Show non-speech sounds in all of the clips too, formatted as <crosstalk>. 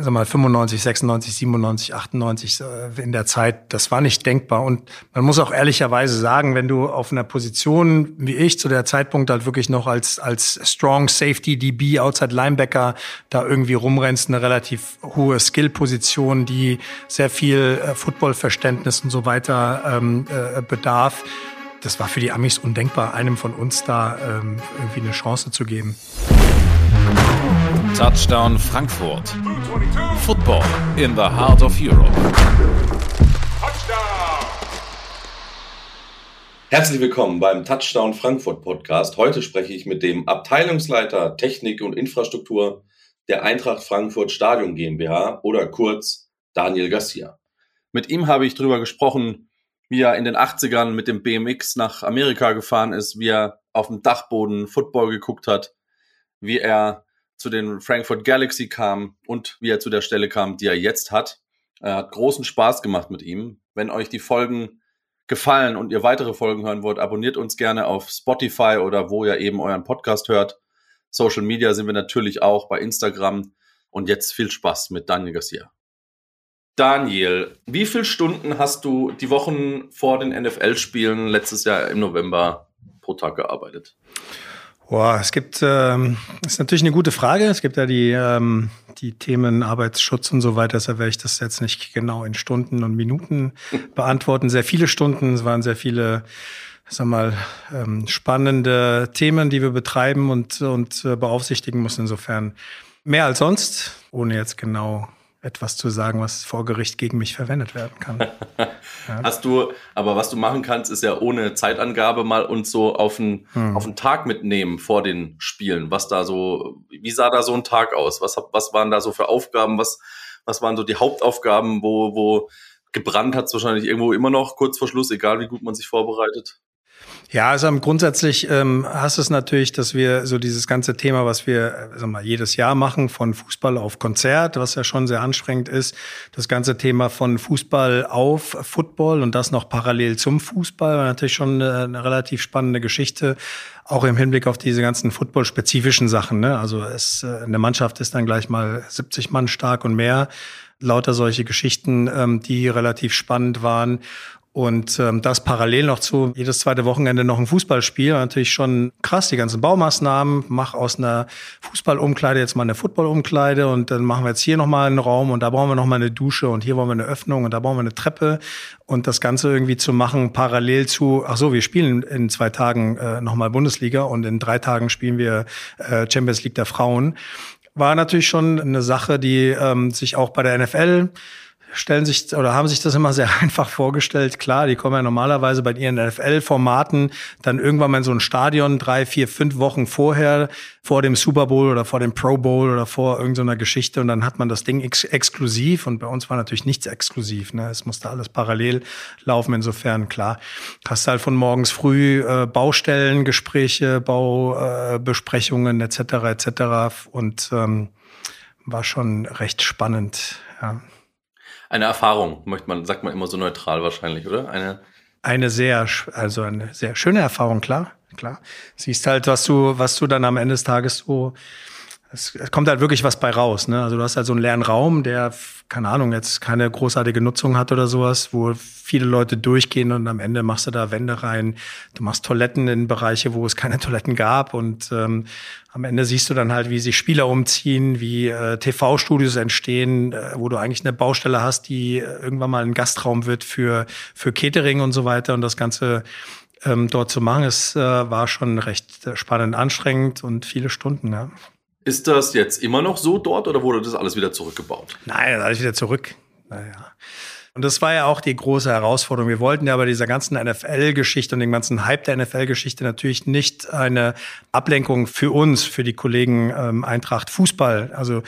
sag mal 95, 96, 97, 98 in der Zeit, das war nicht denkbar. Und man muss auch ehrlicherweise sagen, wenn du auf einer Position wie ich zu der Zeitpunkt halt wirklich noch als als Strong Safety DB Outside Linebacker da irgendwie rumrennst, eine relativ hohe Skill-Position, die sehr viel äh, Footballverständnis und so weiter ähm, äh, bedarf. Das war für die Amis undenkbar, einem von uns da ähm, irgendwie eine Chance zu geben. Touchdown Frankfurt. Football in the heart of Europe. Herzlich willkommen beim Touchdown Frankfurt Podcast. Heute spreche ich mit dem Abteilungsleiter Technik und Infrastruktur der Eintracht Frankfurt Stadion GmbH oder kurz Daniel Garcia. Mit ihm habe ich darüber gesprochen, wie er in den 80ern mit dem BMX nach Amerika gefahren ist, wie er auf dem Dachboden Football geguckt hat, wie er zu den Frankfurt Galaxy kam und wie er zu der Stelle kam, die er jetzt hat. Er hat großen Spaß gemacht mit ihm. Wenn euch die Folgen gefallen und ihr weitere Folgen hören wollt, abonniert uns gerne auf Spotify oder wo ihr eben euren Podcast hört. Social Media sind wir natürlich auch bei Instagram. Und jetzt viel Spaß mit Daniel Garcia. Daniel, wie viele Stunden hast du die Wochen vor den NFL-Spielen letztes Jahr im November pro Tag gearbeitet? Boah, es gibt, ähm, ist natürlich eine gute Frage. Es gibt ja die, ähm, die Themen Arbeitsschutz und so weiter. Deshalb werde ich das jetzt nicht genau in Stunden und Minuten <laughs> beantworten. Sehr viele Stunden. Es waren sehr viele, sag mal, ähm, spannende Themen, die wir betreiben und, und äh, beaufsichtigen mussten. Insofern mehr als sonst, ohne jetzt genau etwas zu sagen, was vor Gericht gegen mich verwendet werden kann. <laughs> ja. Hast du, aber was du machen kannst, ist ja ohne Zeitangabe mal uns so auf einen, hm. auf einen Tag mitnehmen vor den Spielen. Was da so, wie sah da so ein Tag aus? Was, was waren da so für Aufgaben? Was, was waren so die Hauptaufgaben, wo, wo gebrannt hat es wahrscheinlich irgendwo immer noch kurz vor Schluss, egal wie gut man sich vorbereitet? Ja, also grundsätzlich ähm, hast es natürlich, dass wir so dieses ganze Thema, was wir äh, sag mal, jedes Jahr machen, von Fußball auf Konzert, was ja schon sehr anstrengend ist, das ganze Thema von Fußball auf Football und das noch parallel zum Fußball, war natürlich schon eine, eine relativ spannende Geschichte, auch im Hinblick auf diese ganzen Football-spezifischen Sachen. Ne? Also es, äh, eine Mannschaft ist dann gleich mal 70 Mann stark und mehr lauter solche Geschichten, ähm, die relativ spannend waren. Und ähm, das parallel noch zu jedes zweite Wochenende noch ein Fußballspiel. Natürlich schon krass, die ganzen Baumaßnahmen. Mach aus einer Fußballumkleide jetzt mal eine Footballumkleide und dann machen wir jetzt hier nochmal einen Raum und da brauchen wir nochmal eine Dusche und hier wollen wir eine Öffnung und da brauchen wir eine Treppe. Und das Ganze irgendwie zu machen parallel zu, ach so, wir spielen in zwei Tagen äh, nochmal Bundesliga und in drei Tagen spielen wir äh, Champions League der Frauen. War natürlich schon eine Sache, die ähm, sich auch bei der NFL stellen sich oder haben sich das immer sehr <laughs> einfach vorgestellt. Klar, die kommen ja normalerweise bei ihren NFL-Formaten dann irgendwann mal in so ein Stadion drei, vier, fünf Wochen vorher, vor dem Super Bowl oder vor dem Pro Bowl oder vor irgendeiner Geschichte und dann hat man das Ding ex exklusiv und bei uns war natürlich nichts exklusiv. Ne? Es musste alles parallel laufen. Insofern, klar, hast halt von morgens früh äh, Baustellengespräche, Baubesprechungen äh, etc. etc. und ähm, war schon recht spannend. Ja. Eine Erfahrung, möchte man, sagt man immer so neutral wahrscheinlich, oder? Eine, eine sehr, also eine sehr schöne Erfahrung, klar, klar. Siehst halt, was du, was du dann am Ende des Tages so es, kommt halt wirklich was bei raus. Ne? Also du hast halt so einen leeren Raum, der, keine Ahnung, jetzt keine großartige Nutzung hat oder sowas, wo viele Leute durchgehen und am Ende machst du da Wände rein. Du machst Toiletten in Bereiche, wo es keine <laughs> Toiletten gab und ähm, am Ende siehst du dann halt, wie sich Spieler umziehen, wie äh, TV-Studios entstehen, äh, wo du eigentlich eine Baustelle hast, die äh, irgendwann mal ein Gastraum wird für, für Catering und so weiter und das Ganze ähm, dort zu machen, es äh, war schon recht äh, spannend, anstrengend und viele Stunden. Ja. Ist das jetzt immer noch so dort oder wurde das alles wieder zurückgebaut? Nein, alles wieder zurück. Naja. Und das war ja auch die große Herausforderung. Wir wollten ja bei dieser ganzen NFL-Geschichte und dem ganzen Hype der NFL-Geschichte natürlich nicht eine Ablenkung für uns, für die Kollegen ähm, Eintracht Fußball. Also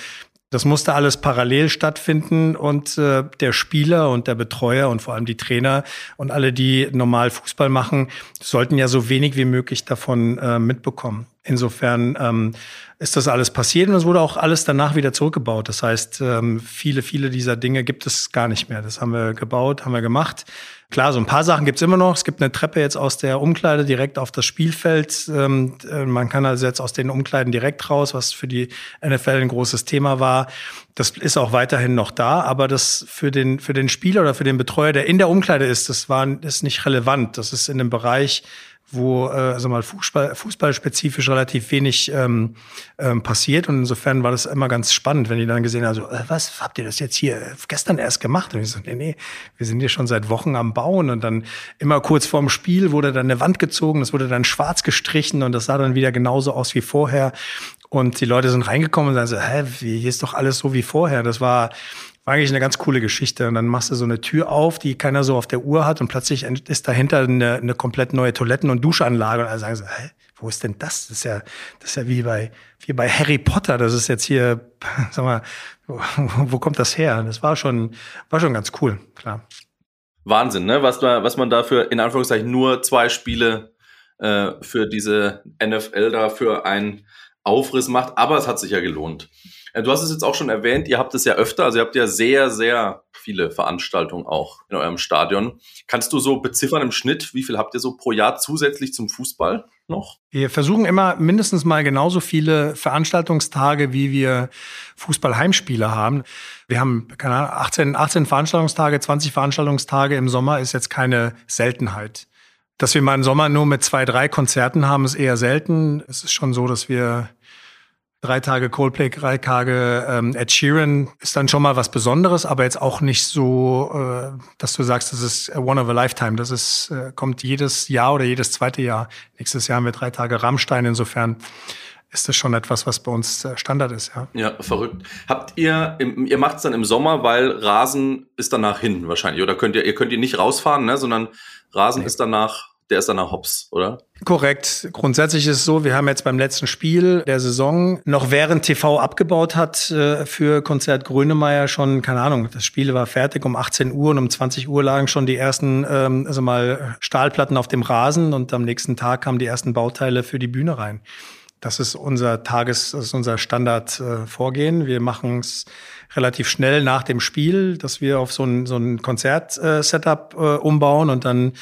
das musste alles parallel stattfinden und äh, der Spieler und der Betreuer und vor allem die Trainer und alle, die normal Fußball machen, sollten ja so wenig wie möglich davon äh, mitbekommen. Insofern ähm, ist das alles passiert und es wurde auch alles danach wieder zurückgebaut. Das heißt, ähm, viele, viele dieser Dinge gibt es gar nicht mehr. Das haben wir gebaut, haben wir gemacht. Klar, so ein paar Sachen gibt's immer noch. Es gibt eine Treppe jetzt aus der Umkleide direkt auf das Spielfeld. Ähm, äh, man kann also jetzt aus den Umkleiden direkt raus, was für die NFL ein großes Thema war. Das ist auch weiterhin noch da, aber das für den, für den Spieler oder für den Betreuer, der in der Umkleide ist, das war, ist nicht relevant. Das ist in dem Bereich, wo äh, also mal Fußball, fußballspezifisch relativ wenig ähm, ähm, passiert. Und insofern war das immer ganz spannend, wenn die dann gesehen haben, so, äh, was habt ihr das jetzt hier gestern erst gemacht? Und ich so, nee, nee, wir sind hier schon seit Wochen am Bauen. Und dann immer kurz vorm Spiel wurde dann eine Wand gezogen, das wurde dann schwarz gestrichen und das sah dann wieder genauso aus wie vorher. Und die Leute sind reingekommen und sagen so, hä, hier ist doch alles so wie vorher. Das war war eigentlich eine ganz coole Geschichte. Und dann machst du so eine Tür auf, die keiner so auf der Uhr hat und plötzlich ist dahinter eine, eine komplett neue Toiletten- und Duschanlage. Und alle sagen so, hä, wo ist denn das? Das ist ja, das ist ja wie bei, wie bei Harry Potter. Das ist jetzt hier, <laughs> sag mal, wo, wo kommt das her? Das war schon, war schon ganz cool, klar. Wahnsinn, ne? Was, was man dafür in Anführungszeichen nur zwei Spiele äh, für diese NFL da für einen Aufriss macht. Aber es hat sich ja gelohnt. Äh, du hast es jetzt auch schon erwähnt, ihr habt es ja öfter, also ihr habt ja sehr, sehr viele Veranstaltungen auch in eurem Stadion. Kannst du so beziffern im Schnitt, wie viel habt ihr so pro Jahr zusätzlich zum Fußball noch? Wir versuchen immer mindestens mal genauso viele Veranstaltungstage, wie wir Fußballheimspiele haben. Wir haben keine Ahnung, 18, 18 Veranstaltungstage, 20 Veranstaltungstage im Sommer ist jetzt keine Seltenheit. Dass wir mal im Sommer nur mit zwei, drei Konzerten haben, ist eher selten. Es ist schon so, dass wir drei Tage Coldplay, drei Tage ähm, Ed Sheeran ist dann schon mal was Besonderes, aber jetzt auch nicht so, äh, dass du sagst, das ist one of a lifetime. Das ist, äh, kommt jedes Jahr oder jedes zweite Jahr. Nächstes Jahr haben wir drei Tage Rammstein. Insofern ist das schon etwas, was bei uns äh, Standard ist, ja. Ja, verrückt. Habt ihr, ihr macht es dann im Sommer, weil Rasen ist danach hin wahrscheinlich. Oder könnt ihr, ihr könnt ihr nicht rausfahren, ne, sondern Rasen nee. ist danach der ist dann nach Hops, oder? Korrekt. Grundsätzlich ist es so, wir haben jetzt beim letzten Spiel der Saison noch während TV abgebaut hat äh, für Konzert Grönemeyer schon, keine Ahnung, das Spiel war fertig um 18 Uhr und um 20 Uhr lagen schon die ersten, ähm, also mal Stahlplatten auf dem Rasen und am nächsten Tag kamen die ersten Bauteile für die Bühne rein. Das ist unser Tages, das ist unser Standardvorgehen. Äh, wir machen es relativ schnell nach dem Spiel, dass wir auf so ein, so ein Konzert-Setup äh, umbauen und dann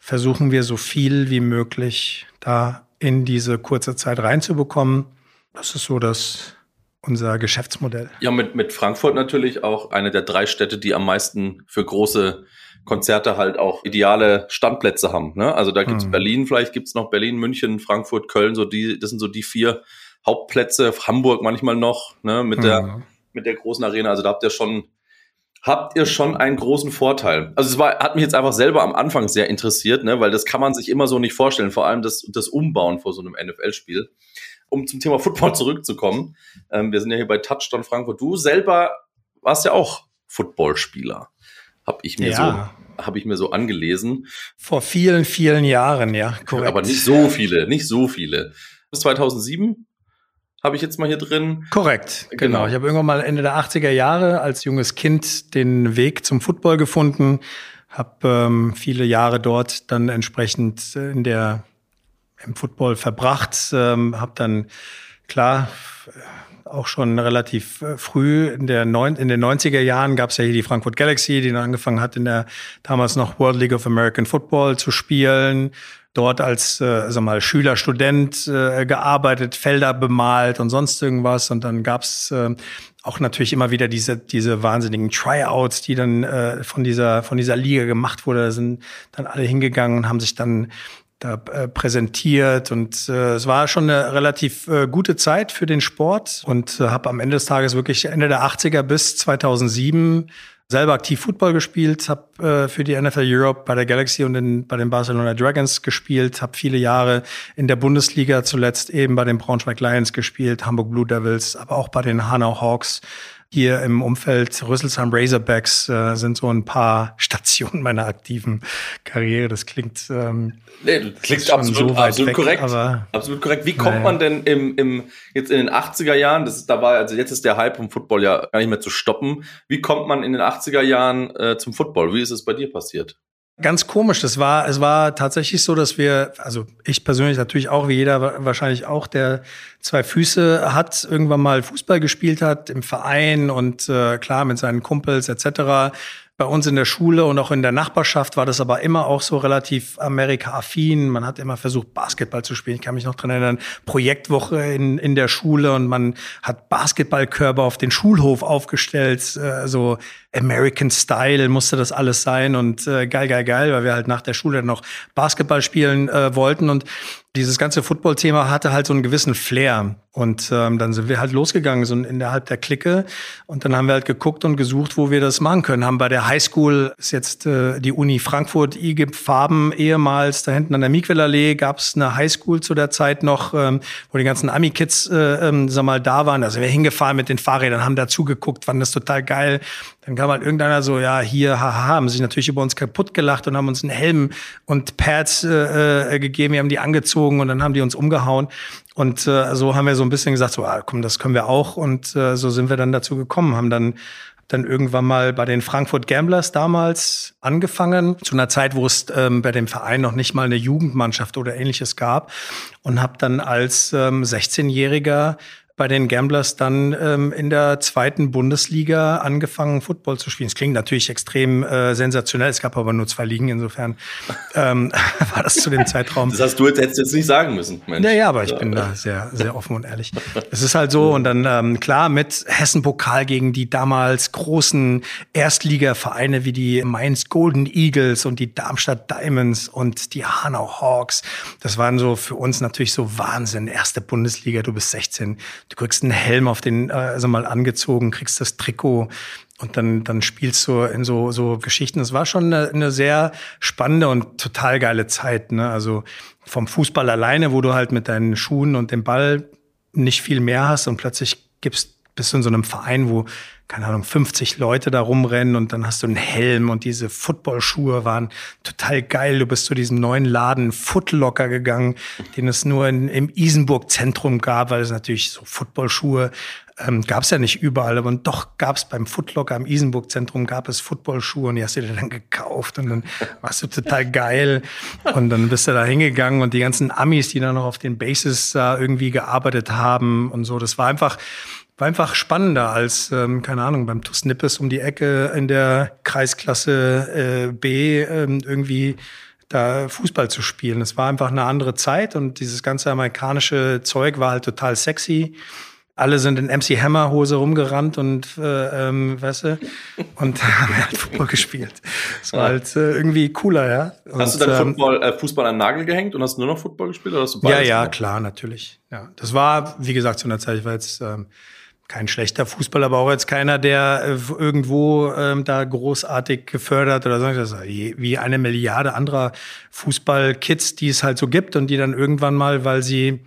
versuchen wir so viel wie möglich da in diese kurze Zeit reinzubekommen. Das ist so das unser Geschäftsmodell. Ja, mit, mit Frankfurt natürlich auch eine der drei Städte, die am meisten für große Konzerte halt auch ideale Standplätze haben. Ne? Also da gibt's mhm. Berlin, vielleicht gibt's noch Berlin, München, Frankfurt, Köln, so die, das sind so die vier Hauptplätze, Hamburg manchmal noch, ne, mit mhm. der, mit der großen Arena. Also da habt ihr schon habt ihr schon einen großen Vorteil. Also es war, hat mich jetzt einfach selber am Anfang sehr interessiert, ne, weil das kann man sich immer so nicht vorstellen, vor allem das, das Umbauen vor so einem NFL-Spiel. Um zum Thema Football <laughs> zurückzukommen, ähm, wir sind ja hier bei Touchdown Frankfurt. Du selber warst ja auch Footballspieler, habe ich mir ja. so habe ich mir so angelesen. Vor vielen, vielen Jahren, ja, korrekt. Aber nicht so viele, nicht so viele. Bis 2007 habe ich jetzt mal hier drin. Korrekt, genau. genau. Ich habe irgendwann mal Ende der 80er Jahre als junges Kind den Weg zum Football gefunden, habe ähm, viele Jahre dort dann entsprechend in der im Football verbracht, ähm, habe dann klar auch schon relativ äh, früh in, der neun, in den 90er Jahren gab es ja hier die Frankfurt Galaxy, die dann angefangen hat, in der damals noch World League of American Football zu spielen dort als äh, sag mal, Schüler, Student äh, gearbeitet, Felder bemalt und sonst irgendwas. Und dann gab's äh, auch natürlich immer wieder diese, diese wahnsinnigen Tryouts, die dann äh, von, dieser, von dieser Liga gemacht wurde. Da sind dann alle hingegangen und haben sich dann da äh, präsentiert und äh, es war schon eine relativ äh, gute Zeit für den Sport und äh, habe am Ende des Tages wirklich Ende der 80er bis 2007 selber aktiv Football gespielt, habe äh, für die NFL Europe bei der Galaxy und in, bei den Barcelona Dragons gespielt, habe viele Jahre in der Bundesliga zuletzt eben bei den Braunschweig Lions gespielt, Hamburg Blue Devils, aber auch bei den Hanau Hawks hier im Umfeld Rüsselsheim Razorbacks äh, sind so ein paar <laughs> Stationen meiner aktiven Karriere. Das klingt ähm, nee, das klingt absolut, so absolut weg, korrekt. Aber, absolut korrekt. Wie kommt naja. man denn im, im jetzt in den 80er Jahren, das ist, da war also jetzt ist der Hype vom Football ja gar nicht mehr zu stoppen. Wie kommt man in den 80er Jahren äh, zum Football? Wie ist es bei dir passiert? Ganz komisch. Das war, es war tatsächlich so, dass wir, also ich persönlich natürlich auch, wie jeder wahrscheinlich auch, der zwei Füße hat, irgendwann mal Fußball gespielt hat im Verein und äh, klar mit seinen Kumpels etc bei uns in der Schule und auch in der Nachbarschaft war das aber immer auch so relativ Amerika-affin. Man hat immer versucht, Basketball zu spielen. Ich kann mich noch dran erinnern, Projektwoche in, in der Schule und man hat Basketballkörper auf den Schulhof aufgestellt. Äh, so American Style musste das alles sein und äh, geil, geil, geil, weil wir halt nach der Schule noch Basketball spielen äh, wollten und dieses ganze Football-Thema hatte halt so einen gewissen Flair. Und ähm, dann sind wir halt losgegangen, so innerhalb der Clique. Und dann haben wir halt geguckt und gesucht, wo wir das machen können. Haben bei der Highschool, ist jetzt äh, die Uni Frankfurt, IGIP Farben, ehemals da hinten an der Miquelallee gab es eine Highschool zu der Zeit noch, ähm, wo die ganzen Ami-Kids, äh, ähm, sag mal, da waren. Also wir hingefahren mit den Fahrrädern, haben dazu geguckt, fanden das total geil. Dann kam halt irgendeiner so, ja, hier, haha, haben sich natürlich über uns kaputt gelacht und haben uns einen Helm und Pads äh, äh, gegeben, wir haben die angezogen und dann haben die uns umgehauen. Und äh, so haben wir so ein bisschen gesagt, so, ah, komm, das können wir auch. Und äh, so sind wir dann dazu gekommen, haben dann dann irgendwann mal bei den Frankfurt Gamblers damals angefangen, zu einer Zeit, wo es ähm, bei dem Verein noch nicht mal eine Jugendmannschaft oder ähnliches gab und habe dann als ähm, 16-Jähriger bei den Gamblers dann ähm, in der zweiten Bundesliga angefangen, Football zu spielen. Es klingt natürlich extrem äh, sensationell. Es gab aber nur zwei Ligen, insofern ähm, <laughs> war das zu dem Zeitraum. Das hast du jetzt, hättest jetzt nicht sagen müssen. Mensch. Ja, ja, aber ich bin da sehr, sehr offen und ehrlich. Es ist halt so und dann ähm, klar mit Hessen-Pokal gegen die damals großen Erstligavereine wie die Mainz Golden Eagles und die Darmstadt Diamonds und die Hanau Hawks. Das waren so für uns natürlich so Wahnsinn. Erste Bundesliga, du bist 16 du kriegst einen Helm auf den, äh, also mal angezogen, kriegst das Trikot und dann, dann spielst du in so, so Geschichten. Es war schon eine, eine sehr spannende und total geile Zeit. Ne? Also vom Fußball alleine, wo du halt mit deinen Schuhen und dem Ball nicht viel mehr hast und plötzlich gibst, bist du in so einem Verein, wo keine Ahnung, 50 Leute da rumrennen und dann hast du einen Helm und diese Footballschuhe waren total geil. Du bist zu diesem neuen Laden Footlocker gegangen, den es nur in, im Isenburg-Zentrum gab, weil es natürlich so Footballschuhe ähm, gab es ja nicht überall, aber doch gab es beim Footlocker im Isenburg-Zentrum gab es Footballschuhe und die hast du dir dann gekauft und dann warst du total geil und dann bist du da hingegangen und die ganzen Amis, die dann noch auf den Bases da irgendwie gearbeitet haben und so, das war einfach war einfach spannender als, ähm, keine Ahnung, beim TuS Nippes um die Ecke in der Kreisklasse äh, B ähm, irgendwie da Fußball zu spielen. Es war einfach eine andere Zeit und dieses ganze amerikanische Zeug war halt total sexy. Alle sind in MC Hammer Hose rumgerannt und äh, ähm, weißt du, und <laughs> haben halt Fußball gespielt. Es war halt äh, irgendwie cooler, ja. Und, hast du dann ähm, Football, äh, Fußball an den Nagel gehängt und hast nur noch Football gespielt oder hast du Ja, ja, gemacht? klar, natürlich. Ja, das war, wie gesagt, zu einer Zeit, ich war jetzt ähm, kein schlechter Fußballer, aber auch jetzt keiner, der äh, irgendwo ähm, da großartig gefördert oder so. Das ist wie eine Milliarde anderer Fußballkids, die es halt so gibt und die dann irgendwann mal, weil sie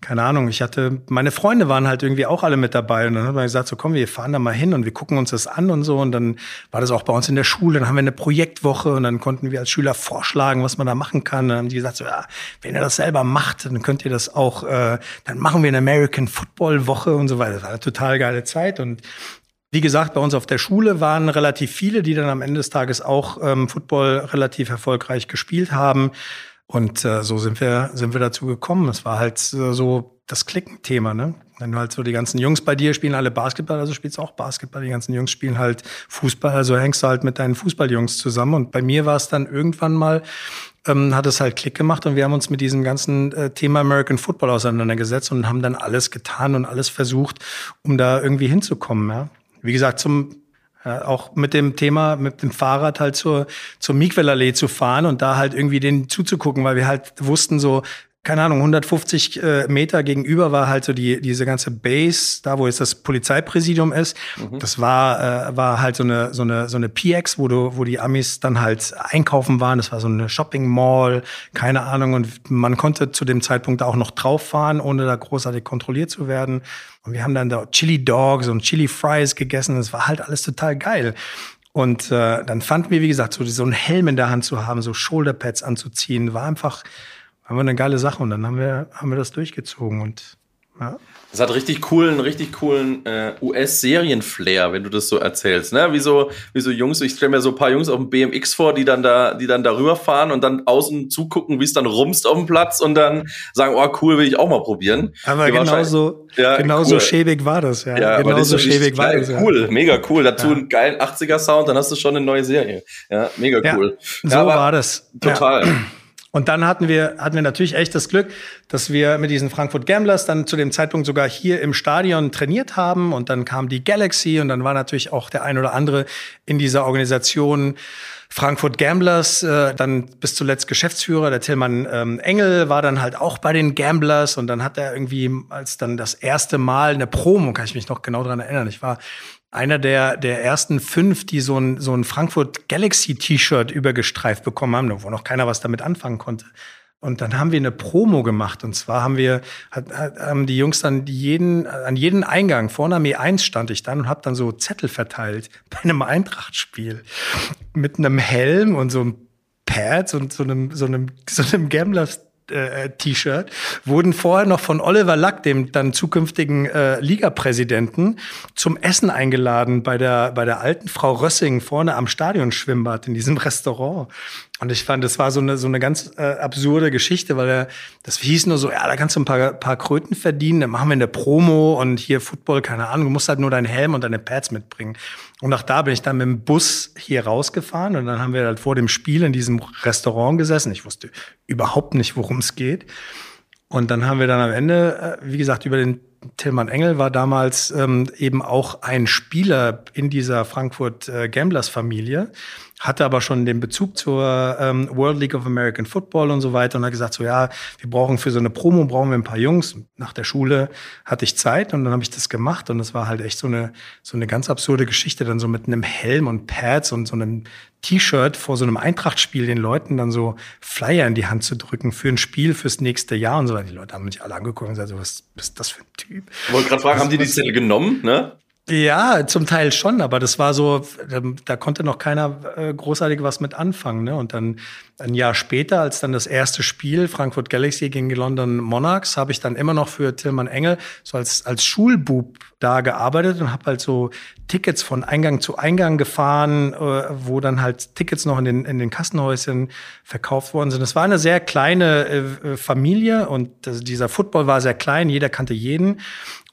keine Ahnung, ich hatte, meine Freunde waren halt irgendwie auch alle mit dabei und dann hat man gesagt, so komm, wir fahren da mal hin und wir gucken uns das an und so und dann war das auch bei uns in der Schule, dann haben wir eine Projektwoche und dann konnten wir als Schüler vorschlagen, was man da machen kann. dann haben die gesagt, so, ja, wenn ihr das selber macht, dann könnt ihr das auch, äh, dann machen wir eine American Football Woche und so weiter. Das war eine total geile Zeit und wie gesagt, bei uns auf der Schule waren relativ viele, die dann am Ende des Tages auch ähm, Football relativ erfolgreich gespielt haben. Und äh, so sind wir, sind wir dazu gekommen. Es war halt äh, so das Klickenthema, ne? Wenn du halt so die ganzen Jungs bei dir spielen alle Basketball, also spielst du auch Basketball. Die ganzen Jungs spielen halt Fußball, also hängst du halt mit deinen Fußballjungs zusammen. Und bei mir war es dann irgendwann mal, ähm, hat es halt Klick gemacht und wir haben uns mit diesem ganzen äh, Thema American Football auseinandergesetzt und haben dann alles getan und alles versucht, um da irgendwie hinzukommen. Ja? Wie gesagt, zum ja, auch mit dem Thema, mit dem Fahrrad halt zur, zur Miquelallee zu fahren und da halt irgendwie den zuzugucken, weil wir halt wussten so, keine Ahnung, 150 äh, Meter gegenüber war halt so die diese ganze Base, da wo jetzt das Polizeipräsidium ist. Mhm. Das war äh, war halt so eine so eine so eine PX, wo du wo die Amis dann halt einkaufen waren. Das war so eine Shopping Mall, keine Ahnung und man konnte zu dem Zeitpunkt auch noch drauf fahren, ohne da großartig kontrolliert zu werden. Und wir haben dann da Chili Dogs und Chili Fries gegessen. Das war halt alles total geil. Und äh, dann fanden wir, wie gesagt, so, so einen Helm in der Hand zu haben, so Shoulderpads anzuziehen, war einfach haben wir eine geile Sache und dann haben wir, haben wir das durchgezogen und Ja. Das hat richtig coolen, richtig coolen äh, US-Serien-Flair, wenn du das so erzählst. Ne? Wie, so, wie so Jungs, ich stelle mir so ein paar Jungs auf dem BMX vor, die dann da, die dann darüber fahren und dann außen zugucken, wie es dann rumst auf dem Platz und dann sagen, oh cool, will ich auch mal probieren. Aber genauso, ja, genauso cool. schäbig war das, ja. ja genauso schäbig war das. Ja. Cool, mega cool. Dazu ja. einen geilen 80er-Sound, dann hast du schon eine neue Serie. Ja, mega cool. so war das. Total. Und dann hatten wir, hatten wir natürlich echt das Glück, dass wir mit diesen Frankfurt Gamblers dann zu dem Zeitpunkt sogar hier im Stadion trainiert haben. Und dann kam die Galaxy und dann war natürlich auch der ein oder andere in dieser Organisation Frankfurt Gamblers, äh, dann bis zuletzt Geschäftsführer, der Tillmann ähm, Engel war dann halt auch bei den Gamblers und dann hat er irgendwie als dann das erste Mal eine Promo, kann ich mich noch genau dran erinnern. Ich war einer der, der ersten fünf, die so ein, so ein Frankfurt Galaxy T-Shirt übergestreift bekommen haben, wo noch keiner was damit anfangen konnte. Und dann haben wir eine Promo gemacht. Und zwar haben wir, hat, haben die Jungs dann jeden, an jeden Eingang, vorne am E1 stand ich dann und habe dann so Zettel verteilt <laughs> bei einem Eintracht-Spiel. Mit einem Helm und so einem Pads und so einem, so einem, so einem Gamblers T-Shirt, wurden vorher noch von Oliver Lack, dem dann zukünftigen äh, Ligapräsidenten, zum Essen eingeladen bei der, bei der alten Frau Rössing vorne am Stadionschwimmbad in diesem <laughs> Restaurant. Und ich fand, das war so eine, so eine ganz äh, absurde Geschichte, weil er, das hieß nur so, ja, da kannst du ein paar, paar Kröten verdienen, dann machen wir eine Promo und hier Football, keine Ahnung, du musst halt nur deinen Helm und deine Pads mitbringen. Und auch da bin ich dann mit dem Bus hier rausgefahren und dann haben wir halt vor dem Spiel in diesem Restaurant gesessen. Ich wusste überhaupt nicht, worum es geht. Und dann haben wir dann am Ende, äh, wie gesagt, über den Tillmann Engel war damals ähm, eben auch ein Spieler in dieser Frankfurt äh, Gamblers Familie hatte aber schon den Bezug zur ähm, World League of American Football und so weiter und hat gesagt, so ja, wir brauchen für so eine Promo, brauchen wir ein paar Jungs. Nach der Schule hatte ich Zeit und dann habe ich das gemacht und es war halt echt so eine, so eine ganz absurde Geschichte, dann so mit einem Helm und Pads und so einem T-Shirt vor so einem Eintrachtspiel den Leuten dann so Flyer in die Hand zu drücken für ein Spiel fürs nächste Jahr und so weiter. Die Leute haben mich alle angeguckt und gesagt, so, was ist das für ein Typ? Ich wollte gerade fragen, haben die die Zettel genommen, ne? Ja, zum Teil schon, aber das war so, da konnte noch keiner äh, großartig was mit anfangen. Ne? Und dann ein Jahr später, als dann das erste Spiel Frankfurt Galaxy gegen die London Monarchs, habe ich dann immer noch für Tillmann Engel so als, als Schulbub da gearbeitet und habe halt so Tickets von Eingang zu Eingang gefahren, äh, wo dann halt Tickets noch in den, in den Kassenhäuschen verkauft worden sind. Es war eine sehr kleine äh, Familie und dieser Football war sehr klein, jeder kannte jeden.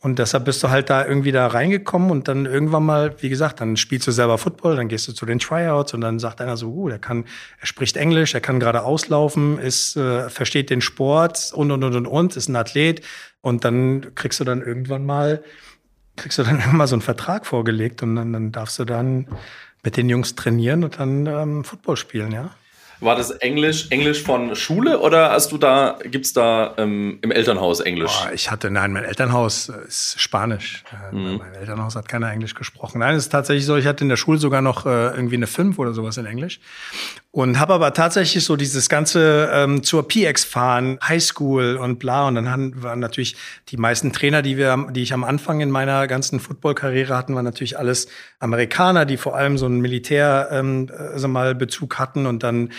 Und deshalb bist du halt da irgendwie da reingekommen und dann irgendwann mal, wie gesagt, dann spielst du selber Football, dann gehst du zu den Tryouts und dann sagt einer so, uh, der kann, er spricht Englisch, er kann gerade auslaufen, ist, äh, versteht den Sport und und und und und, ist ein Athlet. Und dann kriegst du dann irgendwann mal, kriegst du dann <laughs> immer so einen Vertrag vorgelegt und dann, dann darfst du dann mit den Jungs trainieren und dann ähm, Football spielen, ja. War das Englisch, Englisch von Schule oder hast du da, gibt's da ähm, im Elternhaus Englisch? Boah, ich hatte, nein, mein Elternhaus ist Spanisch. Äh, mhm. Mein Elternhaus hat keiner Englisch gesprochen. Nein, es ist tatsächlich so, ich hatte in der Schule sogar noch äh, irgendwie eine 5 oder sowas in Englisch. Und habe aber tatsächlich so dieses ganze ähm, zur PX fahren, Highschool und bla. Und dann haben, waren natürlich die meisten Trainer, die wir, die ich am Anfang in meiner ganzen Football-Karriere hatten, waren natürlich alles Amerikaner, die vor allem so einen Militär, ähm, also mal Bezug hatten. Und dann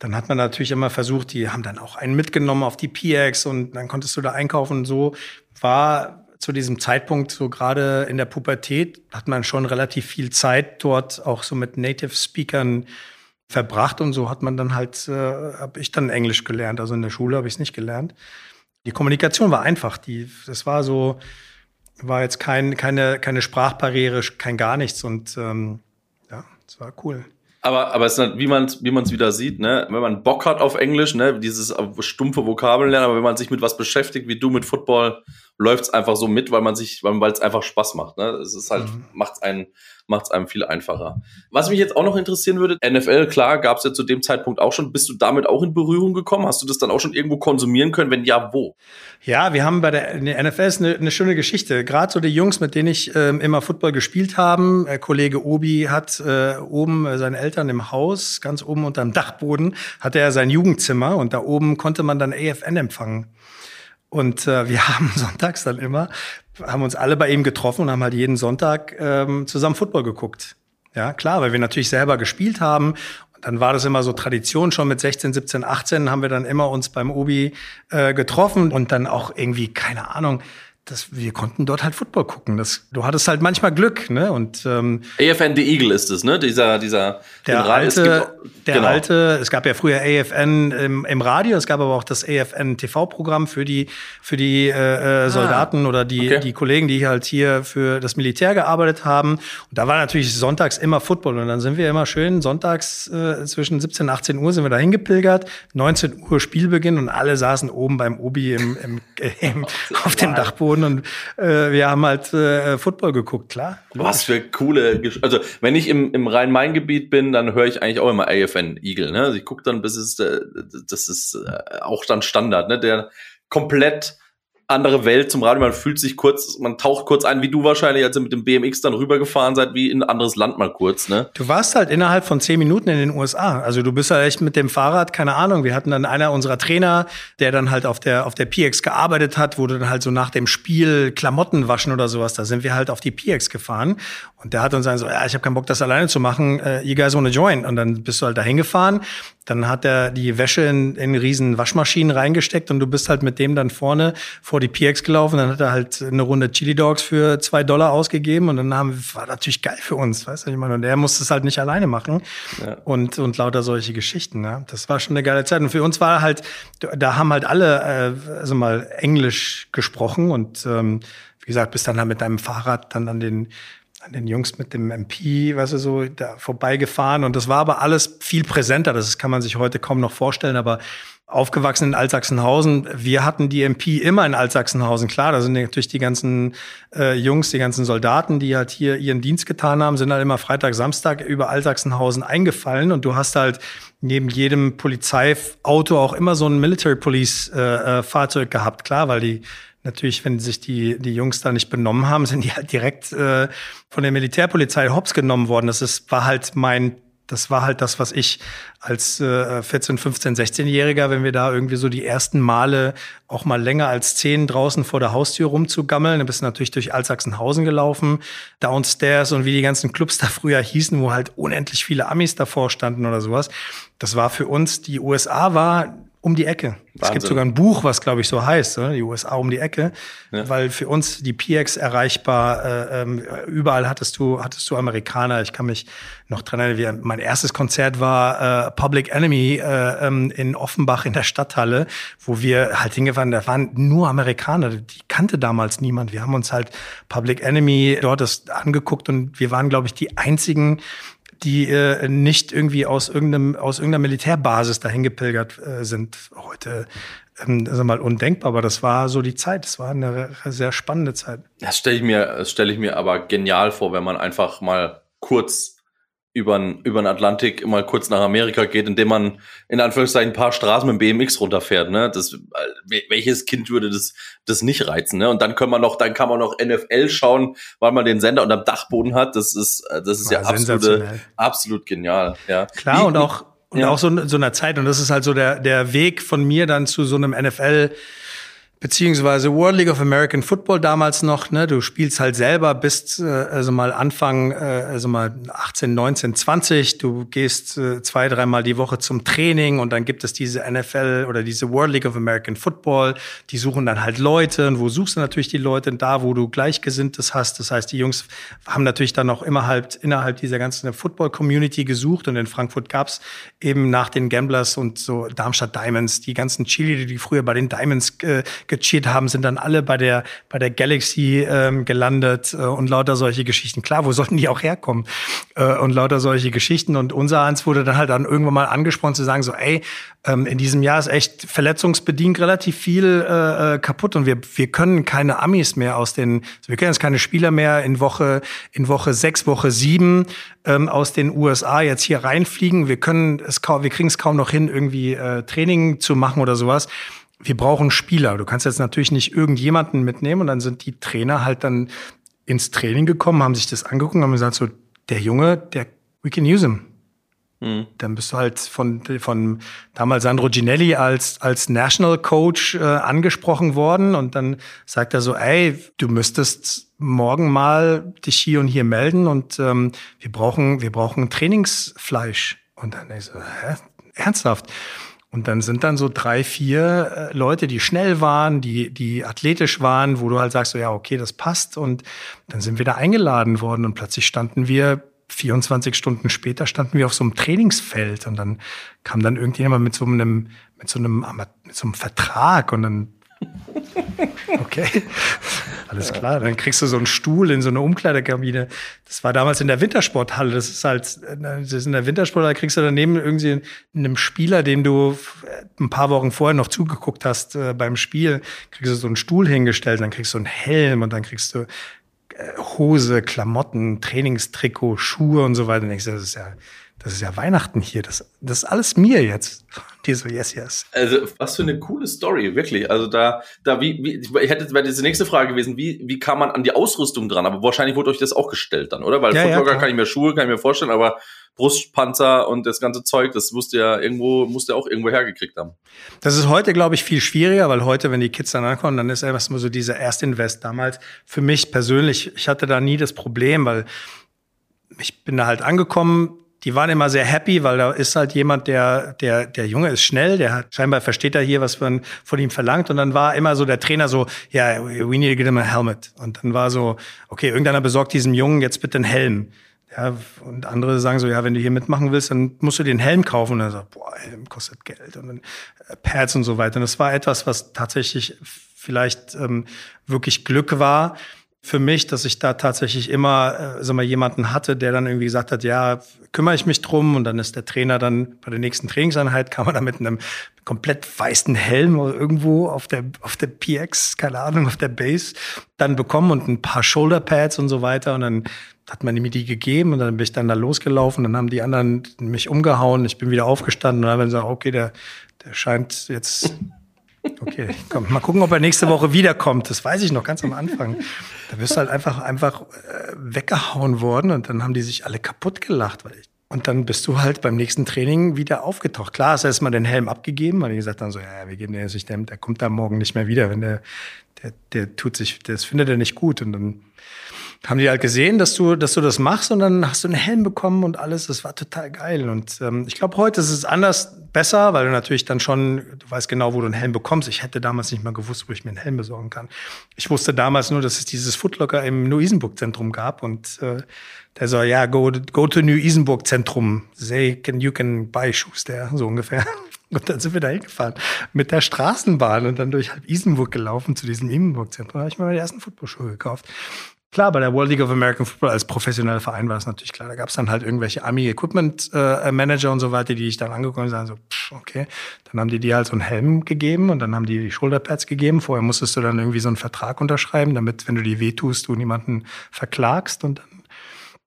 dann hat man natürlich immer versucht, die haben dann auch einen mitgenommen auf die PX und dann konntest du da einkaufen und so war zu diesem Zeitpunkt, so gerade in der Pubertät, hat man schon relativ viel Zeit dort auch so mit Native Speakern verbracht und so hat man dann halt, äh, habe ich dann Englisch gelernt. Also in der Schule habe ich es nicht gelernt. Die Kommunikation war einfach. Die, das war so, war jetzt kein, keine, keine Sprachbarriere, kein gar nichts und ähm, ja, es war cool. Aber, aber es ist halt, wie man es wie wieder sieht, ne? wenn man Bock hat auf Englisch, ne? dieses stumpfe Vokabeln lernen, aber wenn man sich mit was beschäftigt, wie du mit Football, läuft es einfach so mit, weil man sich, weil es einfach Spaß macht. Ne? Es ist halt, mhm. macht's einen, macht's einem viel einfacher. Was mich jetzt auch noch interessieren würde, NFL, klar, gab es ja zu dem Zeitpunkt auch schon. Bist du damit auch in Berührung gekommen? Hast du das dann auch schon irgendwo konsumieren können? Wenn ja, wo? Ja, wir haben bei der, der NFL ist eine, eine schöne Geschichte. Gerade so die Jungs, mit denen ich ähm, immer Football gespielt haben. Der Kollege Obi hat äh, oben äh, seine Eltern im Haus, ganz oben unterm Dachboden, hatte er sein Jugendzimmer und da oben konnte man dann AFN empfangen. Und äh, wir <laughs> haben sonntags dann immer, haben uns alle bei ihm getroffen und haben halt jeden Sonntag ähm, zusammen Football geguckt. Ja, klar, weil wir natürlich selber gespielt haben. Und dann war das immer so Tradition, schon mit 16, 17, 18 haben wir dann immer uns beim Obi äh, getroffen und dann auch irgendwie, keine Ahnung, das, wir konnten dort halt Football gucken. Das, du hattest halt manchmal Glück, ne? Und ähm, AFN The Eagle ist es, ne? Dieser, dieser der alte, der genau. alte. Es gab ja früher AFN im, im Radio, es gab aber auch das AFN TV-Programm für die für die äh, äh, Soldaten ah, oder die okay. die Kollegen, die halt hier für das Militär gearbeitet haben. Und da war natürlich sonntags immer Football und dann sind wir immer schön sonntags äh, zwischen 17 und 18 Uhr sind wir da hingepilgert, 19 Uhr Spielbeginn und alle saßen oben beim Obi im, im, <laughs> im auf dem Dachboden Boden und äh, wir haben halt äh, Football geguckt, klar. Was für coole, Gesch also wenn ich im, im Rhein-Main-Gebiet bin, dann höre ich eigentlich auch immer AFN Eagle. Ne? Also ich gucke dann, bis es, äh, das ist äh, auch dann Standard, ne? Der komplett andere Welt zum Radio. Man fühlt sich kurz, man taucht kurz ein, wie du wahrscheinlich, als ihr mit dem BMX dann rübergefahren seid, wie in ein anderes Land mal kurz, ne? Du warst halt innerhalb von zehn Minuten in den USA. Also du bist halt echt mit dem Fahrrad, keine Ahnung. Wir hatten dann einer unserer Trainer, der dann halt auf der, auf der PX gearbeitet hat, wurde dann halt so nach dem Spiel Klamotten waschen oder sowas. Da sind wir halt auf die PX gefahren. Und der hat uns dann so, ja, ich habe keinen Bock, das alleine zu machen. Uh, you guys wanna join? Und dann bist du halt dahin gefahren. Dann hat er die Wäsche in, in riesen Waschmaschinen reingesteckt und du bist halt mit dem dann vorne vor die PX gelaufen. Dann hat er halt eine Runde Chili Dogs für zwei Dollar ausgegeben und dann haben, war natürlich geil für uns, weißt du, ich meine. Und er musste es halt nicht alleine machen ja. und, und lauter solche Geschichten. Ne? Das war schon eine geile Zeit. Und für uns war halt, da haben halt alle, äh, also mal Englisch gesprochen und ähm, wie gesagt, bist dann halt mit deinem Fahrrad dann an den an den Jungs mit dem MP, weißt du, so da vorbeigefahren. Und das war aber alles viel präsenter. Das kann man sich heute kaum noch vorstellen. Aber aufgewachsen in Altsachsenhausen, wir hatten die MP immer in Altsachsenhausen. Klar, da sind natürlich die ganzen äh, Jungs, die ganzen Soldaten, die halt hier ihren Dienst getan haben, sind halt immer Freitag, Samstag über Altsachsenhausen eingefallen. Und du hast halt neben jedem Polizeiauto auch immer so ein Military Police äh, äh, Fahrzeug gehabt. Klar, weil die natürlich, wenn sich die, die Jungs da nicht benommen haben, sind die halt direkt äh, von der Militärpolizei hops genommen worden. Das ist, war halt mein, das war halt das, was ich als äh, 14, 15, 16-Jähriger, wenn wir da irgendwie so die ersten Male auch mal länger als zehn draußen vor der Haustür rumzugammeln, dann bist du natürlich durch Altsachsenhausen gelaufen, Downstairs und wie die ganzen Clubs da früher hießen, wo halt unendlich viele Amis davor standen oder sowas. Das war für uns, die USA war um die Ecke. Wahnsinn. Es gibt sogar ein Buch, was glaube ich so heißt, oder? die USA um die Ecke, ja. weil für uns die PX erreichbar. Äh, ähm, überall hattest du hattest du Amerikaner. Ich kann mich noch dran erinnern. Mein erstes Konzert war äh, Public Enemy äh, ähm, in Offenbach in der Stadthalle, wo wir halt hingefahren. Da waren nur Amerikaner. Die kannte damals niemand. Wir haben uns halt Public Enemy dort das angeguckt und wir waren glaube ich die einzigen die äh, nicht irgendwie aus irgendeinem aus irgendeiner Militärbasis dahin gepilgert äh, sind. Heute ähm, also mal undenkbar, aber das war so die Zeit. Das war eine sehr spannende Zeit. Das stelle ich mir, das stelle ich mir aber genial vor, wenn man einfach mal kurz über den Atlantik mal kurz nach Amerika geht, indem man in Anführungszeichen ein paar Straßen mit dem BMX runterfährt. Ne? Das, welches Kind würde das, das nicht reizen? Ne? Und dann kann man noch, dann kann man noch NFL schauen, weil man den Sender unterm Dachboden hat. Das ist, das ist ja, ja absolut, absolut genial. Ja. Klar Wie, und auch und ja. auch so, so einer Zeit und das ist halt so der der Weg von mir dann zu so einem NFL beziehungsweise World League of American Football damals noch, ne, du spielst halt selber, bist äh, also mal Anfang, äh, also mal 18, 19, 20, du gehst äh, zwei, dreimal die Woche zum Training und dann gibt es diese NFL oder diese World League of American Football, die suchen dann halt Leute und wo suchst du natürlich die Leute? Da, wo du Gleichgesinntes hast. Das heißt, die Jungs haben natürlich dann auch immer halt innerhalb dieser ganzen Football-Community gesucht und in Frankfurt gab's eben nach den Gamblers und so Darmstadt Diamonds, die ganzen Chili, die früher bei den Diamonds äh, gecheert haben, sind dann alle bei der, bei der Galaxy ähm, gelandet äh, und lauter solche Geschichten. Klar, wo sollten die auch herkommen? Äh, und lauter solche Geschichten. Und unser Hans wurde dann halt dann irgendwann mal angesprochen zu sagen, so, ey, ähm, in diesem Jahr ist echt verletzungsbedingt relativ viel äh, äh kaputt und wir, wir können keine Amis mehr aus den, also wir können jetzt keine Spieler mehr in Woche, in Woche sechs, Woche sieben ähm, aus den USA jetzt hier reinfliegen. Wir können es kaum, wir kriegen es kaum noch hin, irgendwie äh, Training zu machen oder sowas wir brauchen Spieler. Du kannst jetzt natürlich nicht irgendjemanden mitnehmen und dann sind die Trainer halt dann ins Training gekommen, haben sich das angeguckt und haben gesagt, so, der Junge, der, we can use him. Mhm. Dann bist du halt von, von damals Sandro Ginelli als, als National Coach äh, angesprochen worden und dann sagt er so, ey, du müsstest morgen mal dich hier und hier melden und ähm, wir brauchen, wir brauchen Trainingsfleisch. Und dann ich so, hä? Ernsthaft? Und dann sind dann so drei, vier äh, Leute, die schnell waren, die, die athletisch waren, wo du halt sagst, so, ja, okay, das passt. Und dann sind wir da eingeladen worden und plötzlich standen wir 24 Stunden später standen wir auf so einem Trainingsfeld und dann kam dann irgendjemand mit so einem, mit so einem, mit so einem Vertrag und dann Okay, alles klar. Dann kriegst du so einen Stuhl in so eine Umkleidekabine. Das war damals in der Wintersporthalle. Das ist halt, das ist in der Wintersporthalle kriegst du daneben irgendwie einem Spieler, dem du ein paar Wochen vorher noch zugeguckt hast äh, beim Spiel, kriegst du so einen Stuhl hingestellt, dann kriegst du einen Helm und dann kriegst du äh, Hose, Klamotten, Trainingstrikot, Schuhe und so weiter. Und denkst, das ist ja, das ist ja Weihnachten hier. Das, das ist alles mir jetzt. <laughs> Die so, yes, yes. Also, was für eine coole Story, wirklich. Also, da, da, wie, wie, ich hätte, wäre die nächste Frage gewesen, wie, wie kam man an die Ausrüstung dran? Aber wahrscheinlich wurde euch das auch gestellt dann, oder? Weil ja, Footlocker ja, kann ich mir Schuhe, kann ich mir vorstellen, aber Brustpanzer und das ganze Zeug, das musste ja irgendwo, musste auch irgendwo hergekriegt haben. Das ist heute, glaube ich, viel schwieriger, weil heute, wenn die Kids dann ankommen, dann ist erstmal so dieser Erstinvest damals. Für mich persönlich, ich hatte da nie das Problem, weil ich bin da halt angekommen, die waren immer sehr happy, weil da ist halt jemand, der, der, der Junge ist schnell, der hat, scheinbar versteht er hier, was man von ihm verlangt. Und dann war immer so der Trainer so, ja, yeah, we need to get him a helmet. Und dann war so, okay, irgendeiner besorgt diesem Jungen jetzt bitte einen Helm. Ja, und andere sagen so, ja, wenn du hier mitmachen willst, dann musst du den Helm kaufen. Und er sagt, boah, Helm kostet Geld und dann äh, Pads und so weiter. Und das war etwas, was tatsächlich vielleicht ähm, wirklich Glück war für mich, dass ich da tatsächlich immer äh, sag mal, jemanden hatte, der dann irgendwie gesagt hat, ja, kümmere ich mich drum und dann ist der Trainer dann bei der nächsten Trainingseinheit kam er da mit einem komplett weißen Helm irgendwo auf der auf der PX, keine Ahnung, auf der Base dann bekommen und ein paar Shoulderpads und so weiter und dann hat man mir die gegeben und dann bin ich dann da losgelaufen, dann haben die anderen mich umgehauen, ich bin wieder aufgestanden und dann haben sie gesagt, okay, der der scheint jetzt Okay, komm, mal gucken, ob er nächste Woche wiederkommt. Das weiß ich noch ganz am Anfang. Da wirst du halt einfach, einfach äh, weggehauen worden und dann haben die sich alle kaputt gelacht. Weil ich, und dann bist du halt beim nächsten Training wieder aufgetaucht. Klar, hast du erstmal den Helm abgegeben, weil die gesagt haben so, ja, wir geben dir jetzt nicht den, der kommt da morgen nicht mehr wieder, wenn der, der, der tut sich, das findet er nicht gut. Und dann haben die halt gesehen, dass du, dass du das machst und dann hast du einen Helm bekommen und alles. Das war total geil. Und ähm, ich glaube, heute ist es anders besser, weil du natürlich dann schon, du weißt genau, wo du einen Helm bekommst. Ich hätte damals nicht mal gewusst, wo ich mir einen Helm besorgen kann. Ich wusste damals nur, dass es dieses Footlocker im New-Isenburg-Zentrum gab und äh, der so, ja, go, go to New-Isenburg-Zentrum. Say, can, you can buy shoes there, so ungefähr. <laughs> Und dann sind wir da hingefahren mit der Straßenbahn und dann durch halb Isenburg gelaufen zu diesem Isenburg-Zentrum. Da habe ich mir meine ersten Footballschuhe gekauft. Klar, bei der World League of American Football als professioneller Verein war es natürlich klar. Da gab es dann halt irgendwelche Army Equipment äh, und so weiter, die ich dann angekommen sind, so, pff, okay. Dann haben die dir halt so einen Helm gegeben und dann haben die die Shoulderpads gegeben. Vorher musstest du dann irgendwie so einen Vertrag unterschreiben, damit, wenn du die wehtust, du niemanden verklagst und dann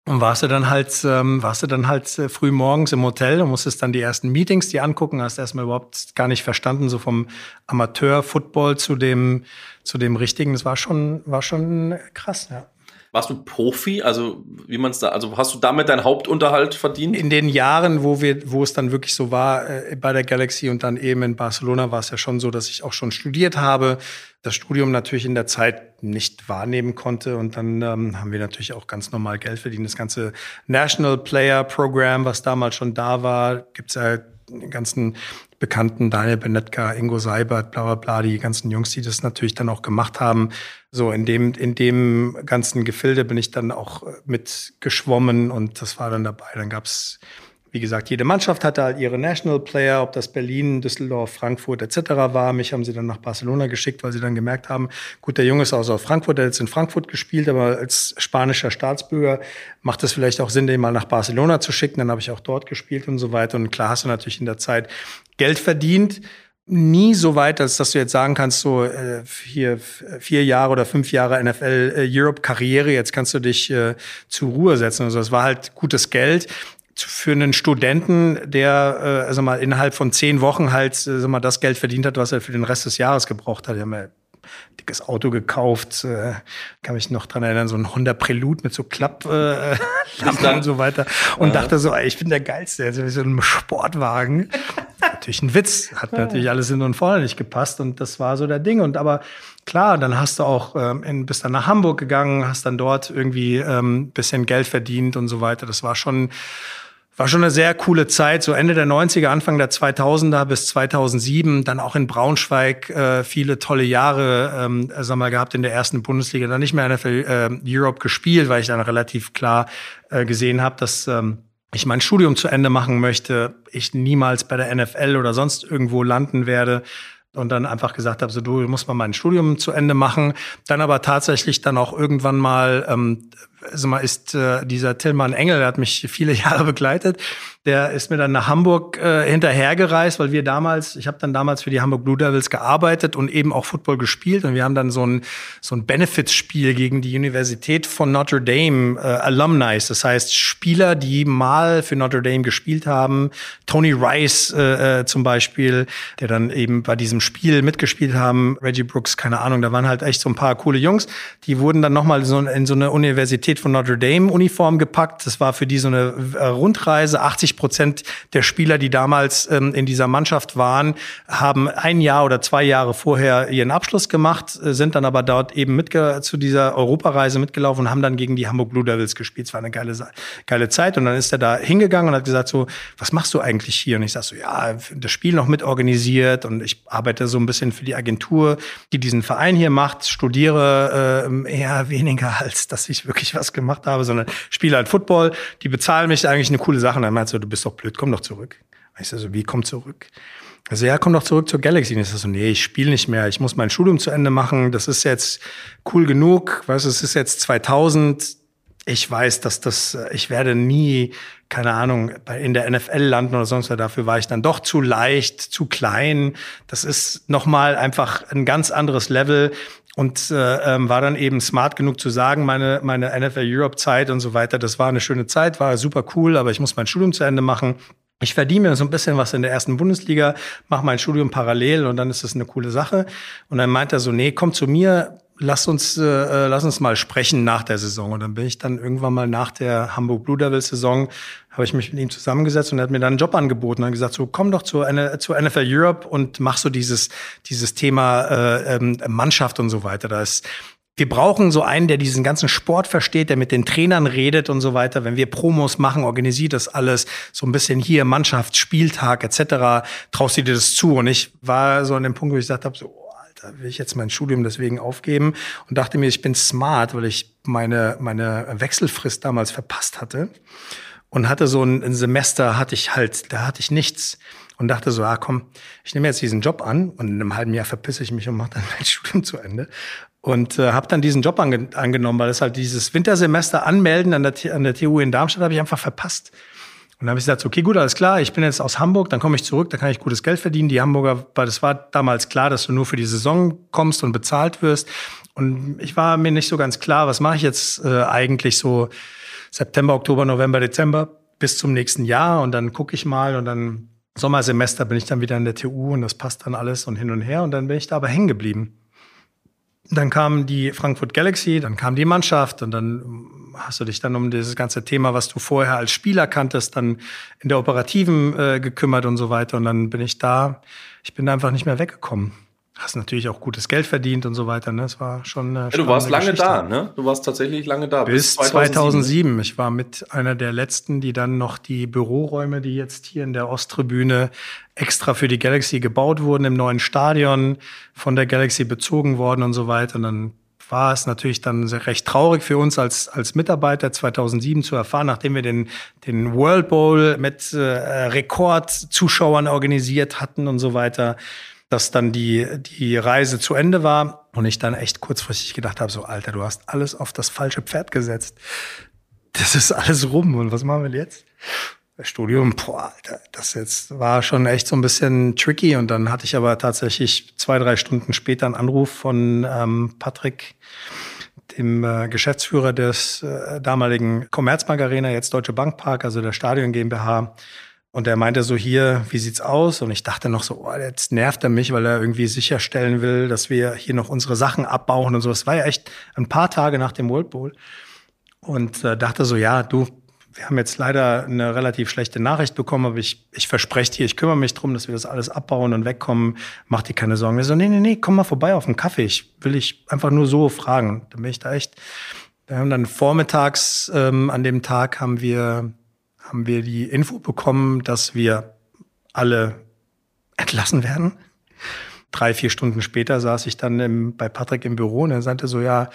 und warst du dann halt, ähm, warst du dann halt äh, früh morgens im Hotel und musstest dann die ersten Meetings die angucken, hast erstmal überhaupt gar nicht verstanden, so vom Amateur-Football zu dem, zu dem richtigen. Das war schon, war schon krass, ja. Warst du Profi? Also wie man es da, also hast du damit deinen Hauptunterhalt verdient? In den Jahren, wo wir, wo es dann wirklich so war äh, bei der Galaxy und dann eben in Barcelona, war es ja schon so, dass ich auch schon studiert habe, das Studium natürlich in der Zeit nicht wahrnehmen konnte und dann ähm, haben wir natürlich auch ganz normal Geld verdient. Das ganze National Player Program, was damals schon da war, gibt's ja den ganzen Bekannten, Daniel Benetka, Ingo Seibert, bla bla bla, die ganzen Jungs, die das natürlich dann auch gemacht haben. So, in dem, in dem ganzen Gefilde bin ich dann auch äh, mit geschwommen und das war dann dabei. Dann gab's wie gesagt, jede Mannschaft hatte halt ihre National Player, ob das Berlin, Düsseldorf, Frankfurt etc. war. Mich haben sie dann nach Barcelona geschickt, weil sie dann gemerkt haben, gut, der Junge ist aus Frankfurt, der hat jetzt in Frankfurt gespielt, aber als spanischer Staatsbürger macht es vielleicht auch Sinn, den mal nach Barcelona zu schicken. Dann habe ich auch dort gespielt und so weiter. Und klar hast du natürlich in der Zeit Geld verdient nie so weit, als dass du jetzt sagen kannst, so äh, hier vier Jahre oder fünf Jahre NFL äh, Europe Karriere, jetzt kannst du dich äh, zur Ruhe setzen. Also es war halt gutes Geld für einen Studenten, der äh, also mal innerhalb von zehn Wochen halt äh, mal, das Geld verdient hat, was er für den Rest des Jahres gebraucht hat. Die haben ja dickes Auto gekauft, äh, kann mich noch dran erinnern, so ein Honda Prelude mit so Klapp äh, <laughs> und so weiter und ja. dachte so, ey, ich bin der geilste, also so ein Sportwagen. natürlich ein Witz, hat natürlich alles hin und vorne nicht gepasst und das war so der Ding und aber klar, dann hast du auch ähm, in, bist dann nach Hamburg gegangen, hast dann dort irgendwie ähm, bisschen Geld verdient und so weiter. Das war schon war schon eine sehr coole Zeit, so Ende der 90er, Anfang der 2000er bis 2007, dann auch in Braunschweig äh, viele tolle Jahre, ähm, sag mal, gehabt in der ersten Bundesliga, dann nicht mehr NFL äh, Europe gespielt, weil ich dann relativ klar äh, gesehen habe, dass ähm, ich mein Studium zu Ende machen möchte, ich niemals bei der NFL oder sonst irgendwo landen werde und dann einfach gesagt habe, so du musst mal mein Studium zu Ende machen, dann aber tatsächlich dann auch irgendwann mal ähm, also mal ist äh, dieser Tillmann Engel, der hat mich viele <laughs> Jahre begleitet, der ist mir dann nach Hamburg äh, hinterhergereist, weil wir damals, ich habe dann damals für die Hamburg Blue Devils gearbeitet und eben auch Football gespielt. Und wir haben dann so ein so ein Benefits-Spiel gegen die Universität von Notre Dame äh, Alumni, das heißt Spieler, die mal für Notre Dame gespielt haben, Tony Rice äh, äh, zum Beispiel, der dann eben bei diesem Spiel mitgespielt haben, Reggie Brooks, keine Ahnung, da waren halt echt so ein paar coole Jungs, die wurden dann nochmal so in so eine Universität von Notre Dame Uniform gepackt, das war für die so eine äh, Rundreise, 80 Prozent der Spieler, die damals ähm, in dieser Mannschaft waren, haben ein Jahr oder zwei Jahre vorher ihren Abschluss gemacht, äh, sind dann aber dort eben mit zu dieser Europareise mitgelaufen und haben dann gegen die Hamburg Blue Devils gespielt. Es war eine geile, geile Zeit. Und dann ist er da hingegangen und hat gesagt so, was machst du eigentlich hier? Und ich sag so, ja, das Spiel noch mit organisiert und ich arbeite so ein bisschen für die Agentur, die diesen Verein hier macht, studiere äh, eher weniger, <laughs> als dass ich wirklich was gemacht habe, sondern spiele halt Football. Die bezahlen mich eigentlich eine coole Sache. Und dann meinte so, du bist doch blöd, komm doch zurück. Ich so, wie komm zurück? Also ja, komm doch zurück zur Galaxy. Und ich so, nee, ich spiele nicht mehr. Ich muss mein Studium zu Ende machen. Das ist jetzt cool genug. Weißt du, es ist jetzt 2000. Ich weiß, dass das, ich werde nie, keine Ahnung, in der NFL landen oder sonst was. Dafür war ich dann doch zu leicht, zu klein. Das ist nochmal einfach ein ganz anderes Level und äh, ähm, war dann eben smart genug zu sagen, meine, meine NFL Europe Zeit und so weiter, das war eine schöne Zeit, war super cool, aber ich muss mein Studium zu Ende machen. Ich verdiene mir so ein bisschen was in der ersten Bundesliga, mache mein Studium parallel und dann ist das eine coole Sache. Und dann meint er so, nee, komm zu mir, lass uns, äh, äh, lass uns mal sprechen nach der Saison. Und dann bin ich dann irgendwann mal nach der Hamburg Blue Devils Saison, habe ich mich mit ihm zusammengesetzt und er hat mir dann einen Job angeboten und gesagt, so komm doch zu, eine, zu NFL Europe und mach so dieses, dieses Thema äh, ähm, Mannschaft und so weiter. Da ist wir brauchen so einen, der diesen ganzen Sport versteht, der mit den Trainern redet und so weiter. Wenn wir Promos machen, organisiert das alles so ein bisschen hier Mannschaft, Spieltag etc. Traust du dir das zu? Und ich war so an dem Punkt, wo ich gesagt habe, so will ich jetzt mein Studium deswegen aufgeben und dachte mir, ich bin smart, weil ich meine, meine Wechselfrist damals verpasst hatte und hatte so ein, Semester, hatte ich halt, da hatte ich nichts und dachte so, ah komm, ich nehme jetzt diesen Job an und in einem halben Jahr verpisse ich mich und mache dann <laughs> mein Studium zu Ende. Und äh, habe dann diesen Job ange angenommen, weil es halt dieses Wintersemester anmelden an der, an der TU in Darmstadt habe ich einfach verpasst. Und dann habe ich gesagt, okay, gut, alles klar, ich bin jetzt aus Hamburg, dann komme ich zurück, da kann ich gutes Geld verdienen. Die Hamburger, weil das war damals klar, dass du nur für die Saison kommst und bezahlt wirst. Und ich war mir nicht so ganz klar, was mache ich jetzt äh, eigentlich so September, Oktober, November, Dezember bis zum nächsten Jahr. Und dann gucke ich mal und dann Sommersemester bin ich dann wieder in der TU und das passt dann alles und hin und her. Und dann bin ich da aber hängen geblieben. Dann kam die Frankfurt Galaxy, dann kam die Mannschaft und dann hast du dich dann um dieses ganze Thema, was du vorher als Spieler kanntest, dann in der Operativen äh, gekümmert und so weiter. Und dann bin ich da, ich bin da einfach nicht mehr weggekommen. Hast natürlich auch gutes Geld verdient und so weiter. Ne? Es war schon. Eine ja, du warst lange Geschichte. da, ne? Du warst tatsächlich lange da. Bis, bis 2007. 2007. Ich war mit einer der letzten, die dann noch die Büroräume, die jetzt hier in der Osttribüne extra für die Galaxy gebaut wurden, im neuen Stadion von der Galaxy bezogen worden und so weiter. Und dann war es natürlich dann recht traurig für uns als, als Mitarbeiter 2007 zu erfahren, nachdem wir den, den World Bowl mit äh, Rekordzuschauern organisiert hatten und so weiter dass dann die, die Reise zu Ende war und ich dann echt kurzfristig gedacht habe, so Alter, du hast alles auf das falsche Pferd gesetzt. Das ist alles rum und was machen wir jetzt? Das Studium, boah, Alter, das jetzt war schon echt so ein bisschen tricky und dann hatte ich aber tatsächlich zwei, drei Stunden später einen Anruf von ähm, Patrick, dem äh, Geschäftsführer des äh, damaligen Commerzbank Arena, jetzt Deutsche Bank Park, also der Stadion GmbH, und er meinte so hier, wie sieht's aus? Und ich dachte noch so, oh, jetzt nervt er mich, weil er irgendwie sicherstellen will, dass wir hier noch unsere Sachen abbauen und so. Das war ja echt ein paar Tage nach dem World Bowl. Und äh, dachte so, ja, du, wir haben jetzt leider eine relativ schlechte Nachricht bekommen, aber ich, ich verspreche dir, ich kümmere mich drum, dass wir das alles abbauen und wegkommen. Mach dir keine Sorgen. Er so, nee, nee, nee, komm mal vorbei auf einen Kaffee. Ich will dich einfach nur so fragen. Dann bin ich da echt. Wir haben dann vormittags ähm, an dem Tag haben wir haben wir die Info bekommen, dass wir alle entlassen werden. Drei, vier Stunden später saß ich dann im, bei Patrick im Büro und er sagte so, ja,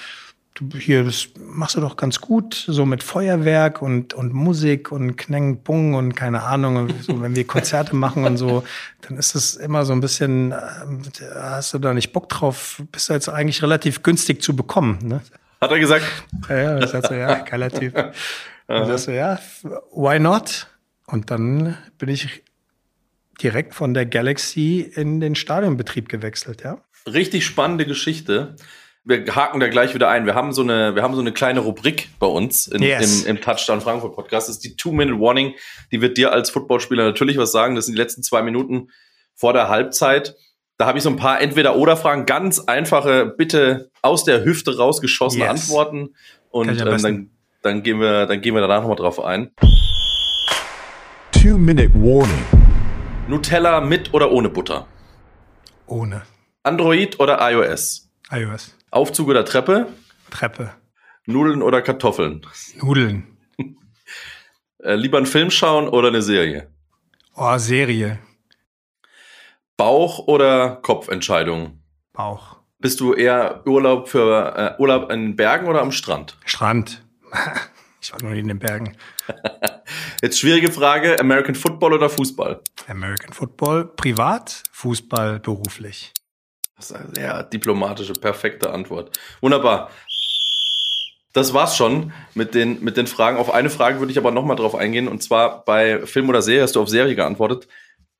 du hier, das machst du doch ganz gut, so mit Feuerwerk und, und Musik und Kneng, Bung und keine Ahnung. So, wenn wir Konzerte machen und so, dann ist das immer so ein bisschen, äh, hast du da nicht Bock drauf, bist du jetzt eigentlich relativ günstig zu bekommen. Ne? Hat er gesagt? Ja, ja, ich sagte so, ja, geiler Typ. Und ich so, ja, why not? Und dann bin ich direkt von der Galaxy in den Stadionbetrieb gewechselt, ja. Richtig spannende Geschichte. Wir haken da gleich wieder ein. Wir haben so eine, wir haben so eine kleine Rubrik bei uns in, yes. im, im Touchdown Frankfurt Podcast. Das ist die Two-Minute-Warning. Die wird dir als Footballspieler natürlich was sagen. Das sind die letzten zwei Minuten vor der Halbzeit. Da habe ich so ein paar Entweder-Oder-Fragen, ganz einfache, bitte aus der Hüfte rausgeschossene yes. Antworten. Und ähm, dann, dann, gehen wir, dann gehen wir danach nochmal drauf ein. Two-Minute-Warning. Nutella mit oder ohne Butter? Ohne. Android oder iOS? iOS. Aufzug oder Treppe? Treppe. Nudeln oder Kartoffeln? Nudeln. <laughs> äh, lieber einen Film schauen oder eine Serie? Oh, Serie. Bauch- oder Kopfentscheidung? Bauch. Bist du eher Urlaub für äh, Urlaub in den Bergen oder am Strand? Strand. <laughs> Ich war noch nie in den Bergen. <laughs> Jetzt schwierige Frage: American Football oder Fußball? American Football privat, Fußball beruflich. Das ist eine sehr diplomatische, perfekte Antwort. Wunderbar. Das war's schon mit den, mit den Fragen. Auf eine Frage würde ich aber nochmal drauf eingehen. Und zwar bei Film oder Serie hast du auf Serie geantwortet.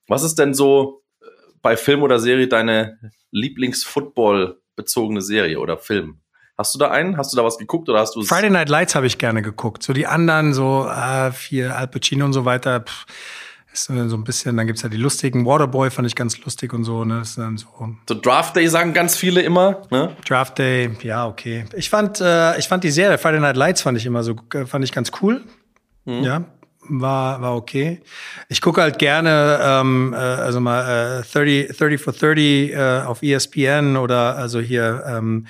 Was ist denn so äh, bei Film oder Serie deine Lieblings-Football-bezogene Serie oder Film? Hast du da einen? Hast du da was geguckt oder hast du Friday Night Lights habe ich gerne geguckt. So die anderen, so äh, vier Al Pacino und so weiter. Pff ist so ein bisschen, dann gibt's ja die lustigen Waterboy, fand ich ganz lustig und so, ne? Ist dann so, so Draft Day sagen ganz viele immer, ne? Draft Day, ja, okay. Ich fand, äh, ich fand die Serie Friday Night Lights fand ich immer so, äh, fand ich ganz cool. Mhm. Ja, war, war okay. Ich gucke halt gerne, ähm, äh, also mal äh, 30, 30 for 30 äh, auf ESPN oder also hier ähm,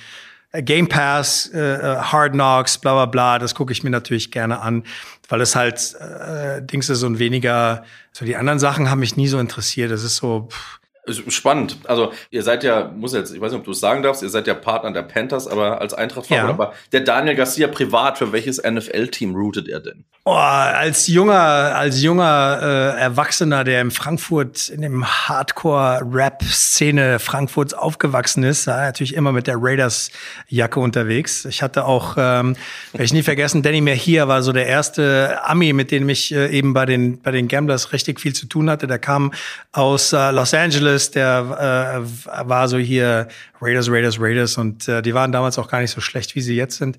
Game Pass, äh, äh, Hard Knocks, bla bla bla, das gucke ich mir natürlich gerne an, weil es halt äh, Dings ist und weniger, so die anderen Sachen haben mich nie so interessiert. Das ist so, pff, Spannend. Also ihr seid ja, muss jetzt, ich weiß nicht, ob du es sagen darfst, ihr seid ja Partner der Panthers, aber als eintracht ja. aber der Daniel Garcia privat, für welches NFL-Team routet er denn? Oh, als junger, als junger äh, Erwachsener, der in Frankfurt in dem Hardcore-Rap-Szene Frankfurts aufgewachsen ist, war natürlich immer mit der Raiders-Jacke unterwegs. Ich hatte auch, ähm, werde ich nie vergessen, Danny Mejia war so der erste Ami, mit dem ich äh, eben bei den, bei den Gamblers richtig viel zu tun hatte. Der kam aus äh, Los Angeles Angeles, der äh, war so hier Raiders, Raiders, Raiders und äh, die waren damals auch gar nicht so schlecht, wie sie jetzt sind.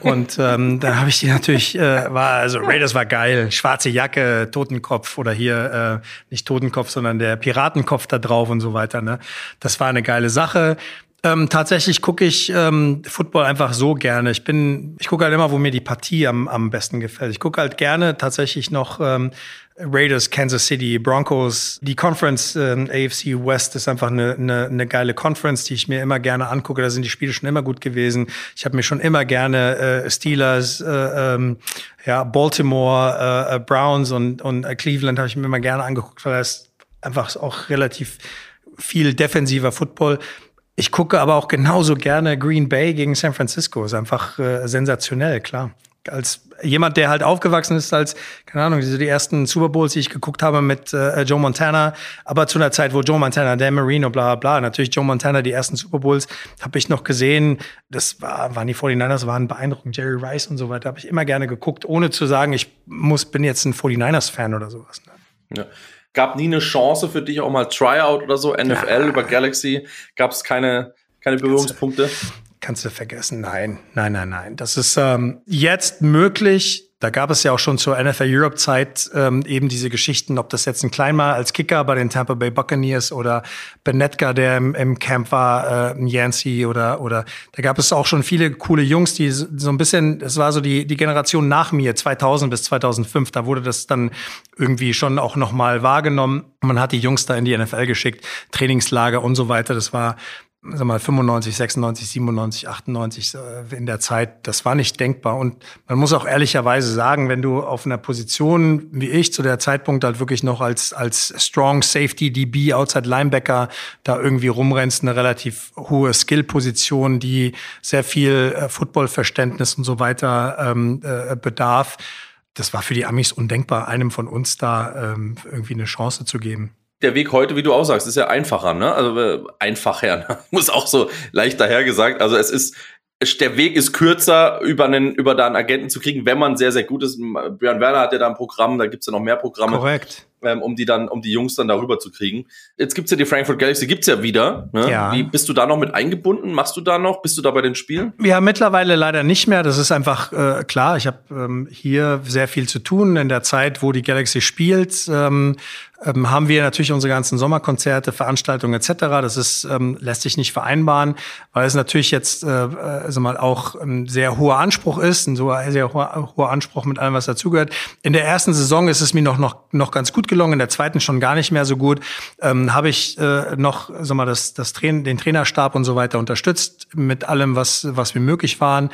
Und ähm, <laughs> dann habe ich die natürlich, äh, war, also Raiders war geil, schwarze Jacke, Totenkopf oder hier, äh, nicht Totenkopf, sondern der Piratenkopf da drauf und so weiter. Ne? Das war eine geile Sache. Ähm, tatsächlich gucke ich ähm, Football einfach so gerne. Ich bin, ich gucke halt immer, wo mir die Partie am, am besten gefällt. Ich gucke halt gerne tatsächlich noch ähm, Raiders, Kansas City, Broncos. Die Conference ähm, AFC West ist einfach eine, eine, eine geile Conference, die ich mir immer gerne angucke. Da sind die Spiele schon immer gut gewesen. Ich habe mir schon immer gerne äh, Steelers, äh, ähm, ja, Baltimore, äh, äh Browns und, und äh, Cleveland habe ich mir immer gerne angeguckt, weil das einfach auch relativ viel defensiver Football. Ich gucke aber auch genauso gerne Green Bay gegen San Francisco. Ist einfach äh, sensationell, klar als jemand, der halt aufgewachsen ist als, keine Ahnung, diese die ersten Super Bowls, die ich geguckt habe mit äh, Joe Montana, aber zu einer Zeit, wo Joe Montana, Dan Marino, bla bla bla, natürlich Joe Montana, die ersten Super Bowls, habe ich noch gesehen, das war, waren die 49ers, waren beeindruckend, Jerry Rice und so weiter, habe ich immer gerne geguckt, ohne zu sagen, ich muss, bin jetzt ein 49ers-Fan oder sowas. Ne? Ja. Gab nie eine Chance für dich auch mal Tryout oder so, NFL ja. über Galaxy, gab es keine, keine Berührungspunkte? Kannst du vergessen. Nein, nein, nein, nein. Das ist ähm, jetzt möglich. Da gab es ja auch schon zur NFL Europe Zeit ähm, eben diese Geschichten, ob das jetzt ein Kleinmal als Kicker bei den Tampa Bay Buccaneers oder Benetka, der im, im Camp war, äh, Yancey oder oder da gab es auch schon viele coole Jungs, die so ein bisschen, es war so die die Generation nach mir 2000 bis 2005, da wurde das dann irgendwie schon auch noch mal wahrgenommen. Man hat die Jungs da in die NFL geschickt, Trainingslager und so weiter. Das war sag mal 95, 96, 97, 98 in der Zeit, das war nicht denkbar. Und man muss auch ehrlicherweise sagen, wenn du auf einer Position wie ich zu der Zeitpunkt halt wirklich noch als als Strong Safety DB Outside Linebacker da irgendwie rumrennst, eine relativ hohe Skill-Position, die sehr viel äh, Footballverständnis und so weiter ähm, äh, bedarf. Das war für die Amis undenkbar, einem von uns da ähm, irgendwie eine Chance zu geben der Weg heute, wie du auch sagst, ist ja einfacher, ne? Also äh, einfacher, <laughs> ne? muss auch so leicht daher gesagt. Also es ist der Weg ist kürzer, über einen, über da einen Agenten zu kriegen, wenn man sehr, sehr gut ist. Björn Werner hat ja da ein Programm, da gibt's ja noch mehr Programme. Korrekt. Ähm, um die dann, um die Jungs dann darüber zu kriegen. Jetzt gibt's ja die Frankfurt Galaxy, gibt's ja wieder. Ne? Ja. Wie bist du da noch mit eingebunden? Machst du da noch? Bist du da bei den Spielen? Ja, mittlerweile leider nicht mehr. Das ist einfach äh, klar. Ich habe ähm, hier sehr viel zu tun in der Zeit, wo die Galaxy spielt. Ähm, ähm, haben wir natürlich unsere ganzen Sommerkonzerte, Veranstaltungen etc. Das ist ähm, lässt sich nicht vereinbaren, weil es natürlich jetzt äh, also mal auch ein sehr hoher Anspruch ist, ein so sehr hoher, hoher Anspruch mit allem, was dazugehört. In der ersten Saison ist es mir noch noch noch ganz gut gelungen, in der zweiten schon gar nicht mehr so gut. Ähm, Habe ich äh, noch sag mal das das Train den Trainerstab und so weiter unterstützt mit allem, was was mir möglich waren.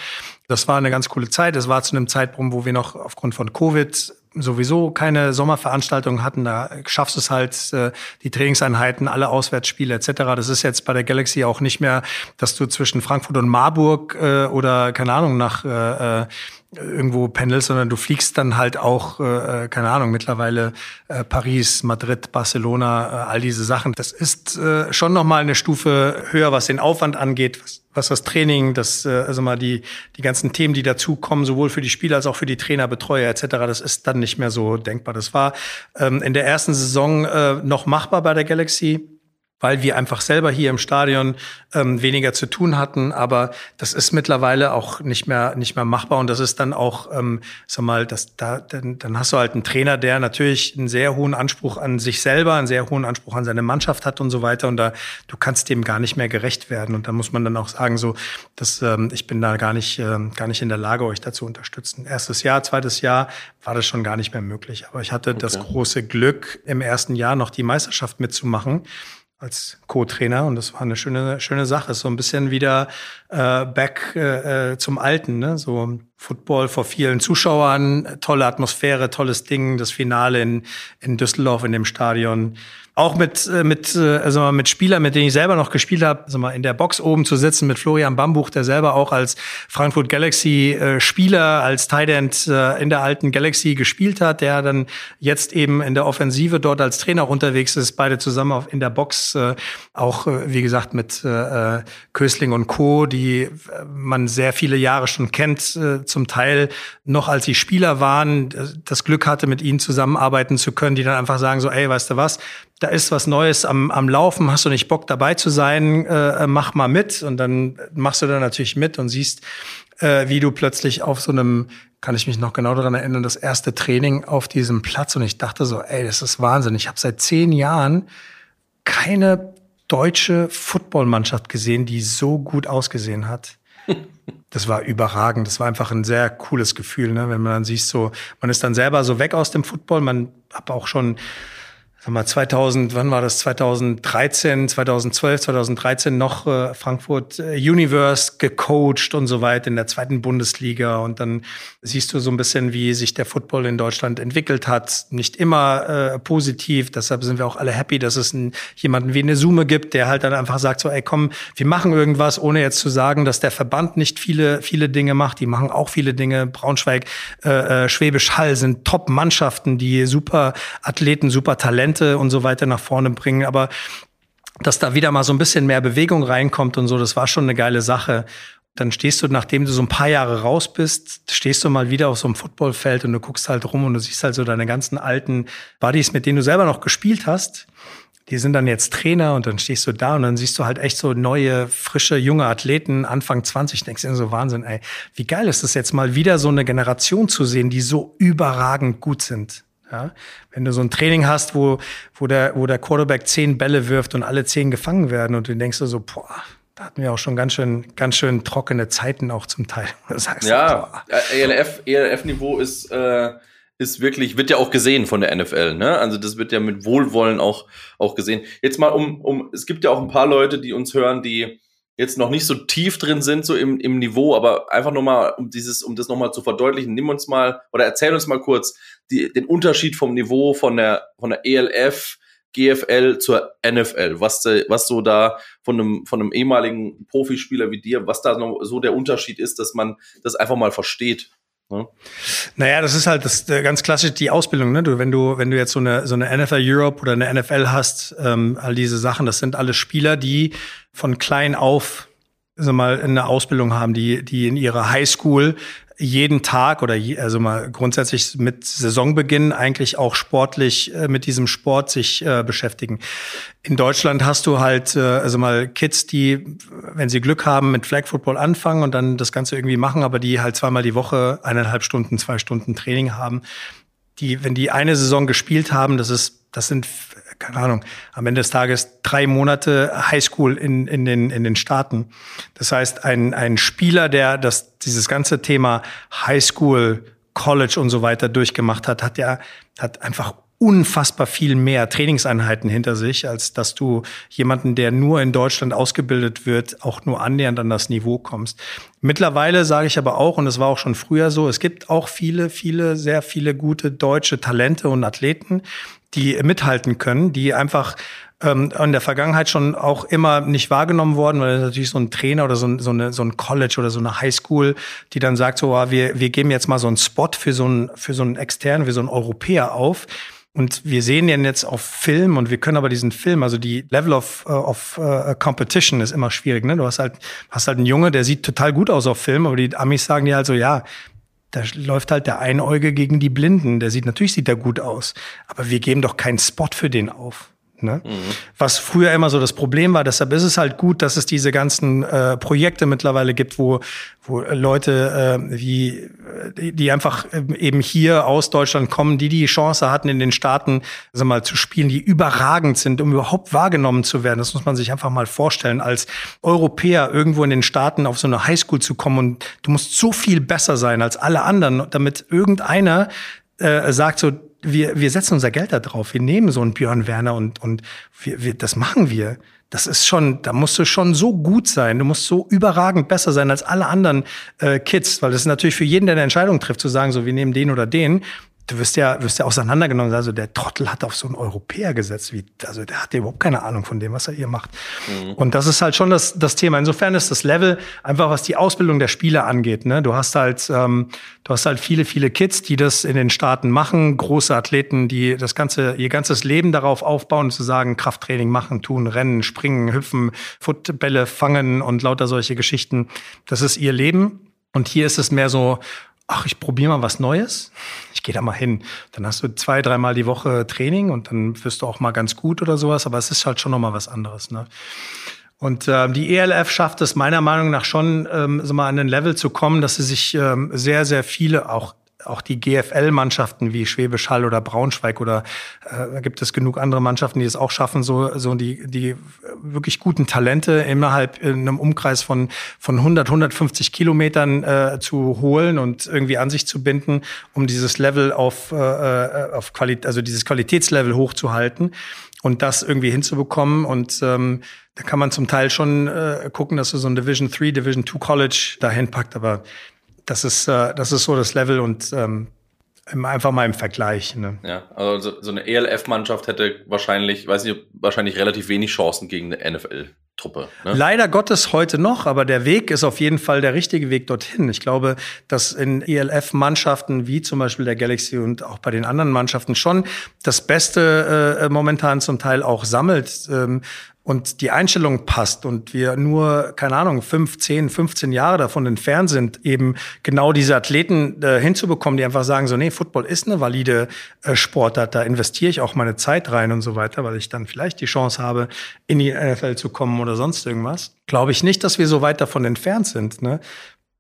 Das war eine ganz coole Zeit. Es war zu einem Zeitpunkt, wo wir noch aufgrund von Covid sowieso keine Sommerveranstaltungen hatten, da schaffst es halt, äh, die Trainingseinheiten, alle Auswärtsspiele etc. Das ist jetzt bei der Galaxy auch nicht mehr, dass du zwischen Frankfurt und Marburg äh, oder keine Ahnung nach äh, äh irgendwo pendelst, sondern du fliegst dann halt auch, äh, äh, keine Ahnung, mittlerweile äh, Paris, Madrid, Barcelona, äh, all diese Sachen. Das ist äh, schon nochmal eine Stufe höher, was den Aufwand angeht, was, was das Training, das, äh, also mal die, die ganzen Themen, die dazukommen, sowohl für die Spieler als auch für die Trainer, Betreuer etc., das ist dann nicht mehr so denkbar. Das war ähm, in der ersten Saison äh, noch machbar bei der Galaxy weil wir einfach selber hier im Stadion ähm, weniger zu tun hatten. Aber das ist mittlerweile auch nicht mehr nicht mehr machbar und das ist dann auch, ähm, sag mal, das da dann, dann hast du halt einen Trainer, der natürlich einen sehr hohen Anspruch an sich selber, einen sehr hohen Anspruch an seine Mannschaft hat und so weiter. Und da du kannst dem gar nicht mehr gerecht werden. Und da muss man dann auch sagen, so, dass ähm, ich bin da gar nicht ähm, gar nicht in der Lage, euch dazu unterstützen. Erstes Jahr, zweites Jahr war das schon gar nicht mehr möglich. Aber ich hatte okay. das große Glück, im ersten Jahr noch die Meisterschaft mitzumachen als Co-Trainer und das war eine schöne schöne Sache. So ein bisschen wieder äh, back äh, äh, zum Alten, ne? So Football vor vielen Zuschauern, tolle Atmosphäre, tolles Ding, das Finale in in Düsseldorf in dem Stadion auch mit äh, mit äh, also mit Spielern, mit denen ich selber noch gespielt habe, also mal in der Box oben zu sitzen mit Florian Bambuch, der selber auch als Frankfurt Galaxy äh, Spieler, als Tight End in der alten Galaxy gespielt hat, der dann jetzt eben in der Offensive dort als Trainer unterwegs ist, beide zusammen in der Box, auch wie gesagt mit Kösling und Co., die man sehr viele Jahre schon kennt, zum Teil noch als sie Spieler waren, das Glück hatte, mit ihnen zusammenarbeiten zu können, die dann einfach sagen so, ey, weißt du was, da ist was Neues am, am Laufen, hast du nicht Bock dabei zu sein, äh, mach mal mit. Und dann machst du da natürlich mit und siehst, äh, wie du plötzlich auf so einem, kann ich mich noch genau daran erinnern, das erste Training auf diesem Platz. Und ich dachte so, ey, das ist Wahnsinn. Ich habe seit zehn Jahren keine deutsche Footballmannschaft gesehen, die so gut ausgesehen hat. <laughs> Das war überragend. Das war einfach ein sehr cooles Gefühl, ne? wenn man dann sieht, so, man ist dann selber so weg aus dem Football. Man hat auch schon sag mal 2000, wann war das? 2013, 2012, 2013 noch äh, Frankfurt äh, Universe gecoacht und so weiter in der zweiten Bundesliga und dann siehst du so ein bisschen, wie sich der Football in Deutschland entwickelt hat. Nicht immer äh, positiv, deshalb sind wir auch alle happy, dass es einen, jemanden wie eine Summe gibt, der halt dann einfach sagt so, ey komm, wir machen irgendwas, ohne jetzt zu sagen, dass der Verband nicht viele viele Dinge macht. Die machen auch viele Dinge. Braunschweig, äh, äh Schwäbisch Hall sind Top-Mannschaften, die super Athleten, super Talente Talente und so weiter nach vorne bringen. Aber dass da wieder mal so ein bisschen mehr Bewegung reinkommt und so, das war schon eine geile Sache. Dann stehst du, nachdem du so ein paar Jahre raus bist, stehst du mal wieder auf so einem Footballfeld und du guckst halt rum und du siehst halt so deine ganzen alten Buddies, mit denen du selber noch gespielt hast. Die sind dann jetzt Trainer und dann stehst du da und dann siehst du halt echt so neue, frische, junge Athleten, Anfang 20, denkst du so Wahnsinn, ey, wie geil ist es jetzt mal wieder so eine Generation zu sehen, die so überragend gut sind. Ja? Wenn du so ein Training hast, wo, wo, der, wo der Quarterback zehn Bälle wirft und alle zehn gefangen werden und du denkst so, boah, da hatten wir auch schon ganz schön, ganz schön trockene Zeiten auch zum Teil. <laughs> ja, ELF, ELF-Niveau ist, äh, ist wirklich, wird ja auch gesehen von der NFL, ne? Also das wird ja mit Wohlwollen auch, auch gesehen. Jetzt mal um, um, es gibt ja auch ein paar Leute, die uns hören, die jetzt noch nicht so tief drin sind, so im, im Niveau, aber einfach nochmal, um dieses, um das nochmal zu verdeutlichen, nimm uns mal oder erzähl uns mal kurz die, den Unterschied vom Niveau von der, von der ELF, GFL zur NFL, was, was so da von einem, von einem ehemaligen Profispieler wie dir, was da noch so der Unterschied ist, dass man das einfach mal versteht. Ne? Naja, das ist halt das ganz klassisch die Ausbildung. Ne? Du, wenn du wenn du jetzt so eine so eine NFL Europe oder eine NFL hast, ähm, all diese Sachen, das sind alles Spieler, die von klein auf also mal eine Ausbildung haben, die die in ihrer Highschool jeden Tag oder je, also mal grundsätzlich mit Saisonbeginn eigentlich auch sportlich äh, mit diesem Sport sich äh, beschäftigen. In Deutschland hast du halt äh, also mal Kids, die, wenn sie Glück haben, mit Flag Football anfangen und dann das Ganze irgendwie machen, aber die halt zweimal die Woche eineinhalb Stunden, zwei Stunden Training haben. Die, wenn die eine Saison gespielt haben, das ist, das sind keine Ahnung, am Ende des Tages drei Monate Highschool in, in, den, in den Staaten. Das heißt, ein, ein Spieler, der das, dieses ganze Thema Highschool, College und so weiter durchgemacht hat, hat ja, hat einfach unfassbar viel mehr Trainingseinheiten hinter sich, als dass du jemanden, der nur in Deutschland ausgebildet wird, auch nur annähernd an das Niveau kommst. Mittlerweile sage ich aber auch, und es war auch schon früher so, es gibt auch viele, viele, sehr viele gute deutsche Talente und Athleten, die mithalten können, die einfach ähm, in der Vergangenheit schon auch immer nicht wahrgenommen worden, weil natürlich so ein Trainer oder so ein, so, eine, so ein College oder so eine Highschool, die dann sagt so, ah, wir, wir geben jetzt mal so einen Spot für so einen, für so einen externen, für so einen Europäer auf. Und wir sehen den jetzt auf Film und wir können aber diesen Film, also die Level of, uh, of uh, Competition ist immer schwierig. Ne? Du hast halt, hast halt einen Junge, der sieht total gut aus auf Film, aber die Amis sagen dir halt so, ja, da läuft halt der Einäuge gegen die Blinden. Der sieht natürlich sieht er gut aus, aber wir geben doch keinen Spot für den auf. Ne? Mhm. Was früher immer so das Problem war, deshalb ist es halt gut, dass es diese ganzen äh, Projekte mittlerweile gibt, wo, wo Leute äh, wie die, einfach äh, eben hier aus Deutschland kommen, die die Chance hatten, in den Staaten sag mal, zu spielen, die überragend sind, um überhaupt wahrgenommen zu werden. Das muss man sich einfach mal vorstellen, als Europäer irgendwo in den Staaten auf so eine Highschool zu kommen und du musst so viel besser sein als alle anderen, damit irgendeiner äh, sagt so, wir, wir setzen unser Geld da drauf. Wir nehmen so einen Björn Werner und, und wir, wir, das machen wir. Das ist schon, da musst du schon so gut sein. Du musst so überragend besser sein als alle anderen äh, Kids, weil das ist natürlich für jeden, der eine Entscheidung trifft, zu sagen, so wir nehmen den oder den du wirst ja, wirst ja auseinandergenommen. Also der Trottel hat auf so einen Europäer gesetzt. Wie, also der hat ja überhaupt keine Ahnung von dem, was er hier macht. Mhm. Und das ist halt schon das, das Thema. Insofern ist das Level einfach, was die Ausbildung der Spieler angeht. Ne? Du hast halt, ähm, du hast halt viele, viele Kids, die das in den Staaten machen, große Athleten, die das ganze, ihr ganzes Leben darauf aufbauen, zu sagen, Krafttraining machen, tun, rennen, springen, hüpfen, Footbälle fangen und lauter solche Geschichten. Das ist ihr Leben. Und hier ist es mehr so, ach, ich probiere mal was Neues. Ich gehe da mal hin. Dann hast du zwei, dreimal die Woche Training und dann wirst du auch mal ganz gut oder sowas, aber es ist halt schon noch mal was anderes. Ne? Und äh, die ELF schafft es meiner Meinung nach schon, ähm, so mal an ein Level zu kommen, dass sie sich ähm, sehr, sehr viele auch auch die GFL-Mannschaften wie Schwäbisch Hall oder Braunschweig oder äh, da gibt es genug andere Mannschaften, die es auch schaffen, so, so die, die wirklich guten Talente innerhalb in einem Umkreis von, von 100, 150 Kilometern äh, zu holen und irgendwie an sich zu binden, um dieses Level auf, äh, äh auf Qualität, also dieses Qualitätslevel hochzuhalten und das irgendwie hinzubekommen. Und ähm, da kann man zum Teil schon äh, gucken, dass du so ein Division 3, Division 2 College dahin packt, aber das ist, äh, das ist so das Level und ähm, einfach mal im Vergleich. Ne? Ja, also so, so eine ELF-Mannschaft hätte wahrscheinlich, weiß nicht, wahrscheinlich relativ wenig Chancen gegen eine NFL. Truppe. Ne? Leider Gottes heute noch, aber der Weg ist auf jeden Fall der richtige Weg dorthin. Ich glaube, dass in ELF-Mannschaften wie zum Beispiel der Galaxy und auch bei den anderen Mannschaften schon das Beste äh, momentan zum Teil auch sammelt. Ähm, und die Einstellung passt und wir nur, keine Ahnung, fünf, zehn, 15 Jahre davon entfernt sind, eben genau diese Athleten äh, hinzubekommen, die einfach sagen, so, nee, Football ist eine valide äh, Sportart, da investiere ich auch meine Zeit rein und so weiter, weil ich dann vielleicht die Chance habe, in die NFL zu kommen oder sonst irgendwas. Glaube ich nicht, dass wir so weit davon entfernt sind. Ne?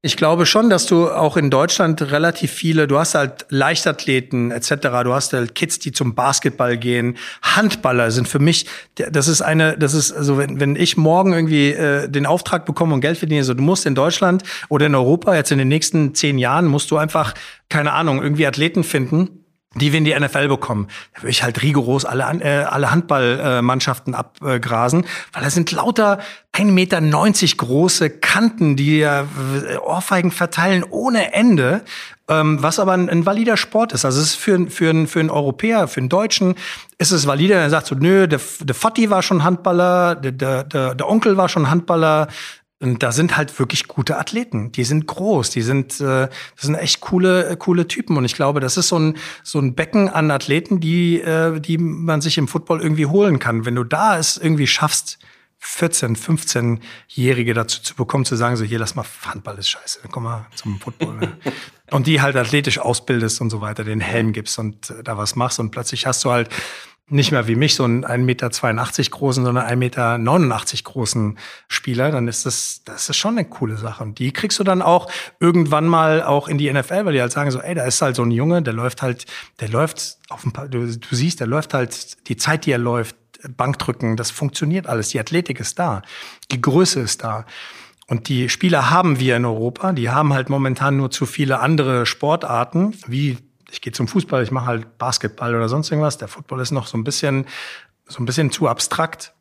Ich glaube schon, dass du auch in Deutschland relativ viele, du hast halt Leichtathleten etc., du hast halt Kids, die zum Basketball gehen, Handballer sind für mich, das ist eine, das ist, also wenn, wenn ich morgen irgendwie äh, den Auftrag bekomme und Geld verdiene, so du musst in Deutschland oder in Europa jetzt in den nächsten zehn Jahren musst du einfach, keine Ahnung, irgendwie Athleten finden, die wir in die NFL bekommen, da würde ich halt rigoros alle, äh, alle Handballmannschaften äh, abgrasen, weil da sind lauter 1,90 Meter große Kanten, die ja äh, Ohrfeigen verteilen ohne Ende, ähm, was aber ein, ein valider Sport ist. Also es ist für, für, für einen Europäer, für einen Deutschen, ist es valider, der sagt so, nö, der, der Vati war schon Handballer, der, der, der Onkel war schon Handballer, und da sind halt wirklich gute Athleten. Die sind groß, die sind, äh, das sind echt coole, coole Typen. Und ich glaube, das ist so ein, so ein Becken an Athleten, die, äh, die man sich im Football irgendwie holen kann. Wenn du da es irgendwie schaffst, 14, 15-Jährige dazu zu bekommen, zu sagen, so hier, lass mal, Handball ist scheiße, dann komm mal zum Football. Ne? <laughs> und die halt athletisch ausbildest und so weiter, den Helm gibst und äh, da was machst und plötzlich hast du halt nicht mehr wie mich so einen 1,82 Meter großen, sondern 1,89 Meter großen Spieler, dann ist das, das ist schon eine coole Sache. Und die kriegst du dann auch irgendwann mal auch in die NFL, weil die halt sagen so, ey, da ist halt so ein Junge, der läuft halt, der läuft auf ein paar, du, du siehst, der läuft halt, die Zeit, die er läuft, Bankdrücken, das funktioniert alles. Die Athletik ist da. Die Größe ist da. Und die Spieler haben wir in Europa. Die haben halt momentan nur zu viele andere Sportarten, wie ich gehe zum Fußball, ich mache halt Basketball oder sonst irgendwas. Der Football ist noch so ein bisschen, so ein bisschen zu abstrakt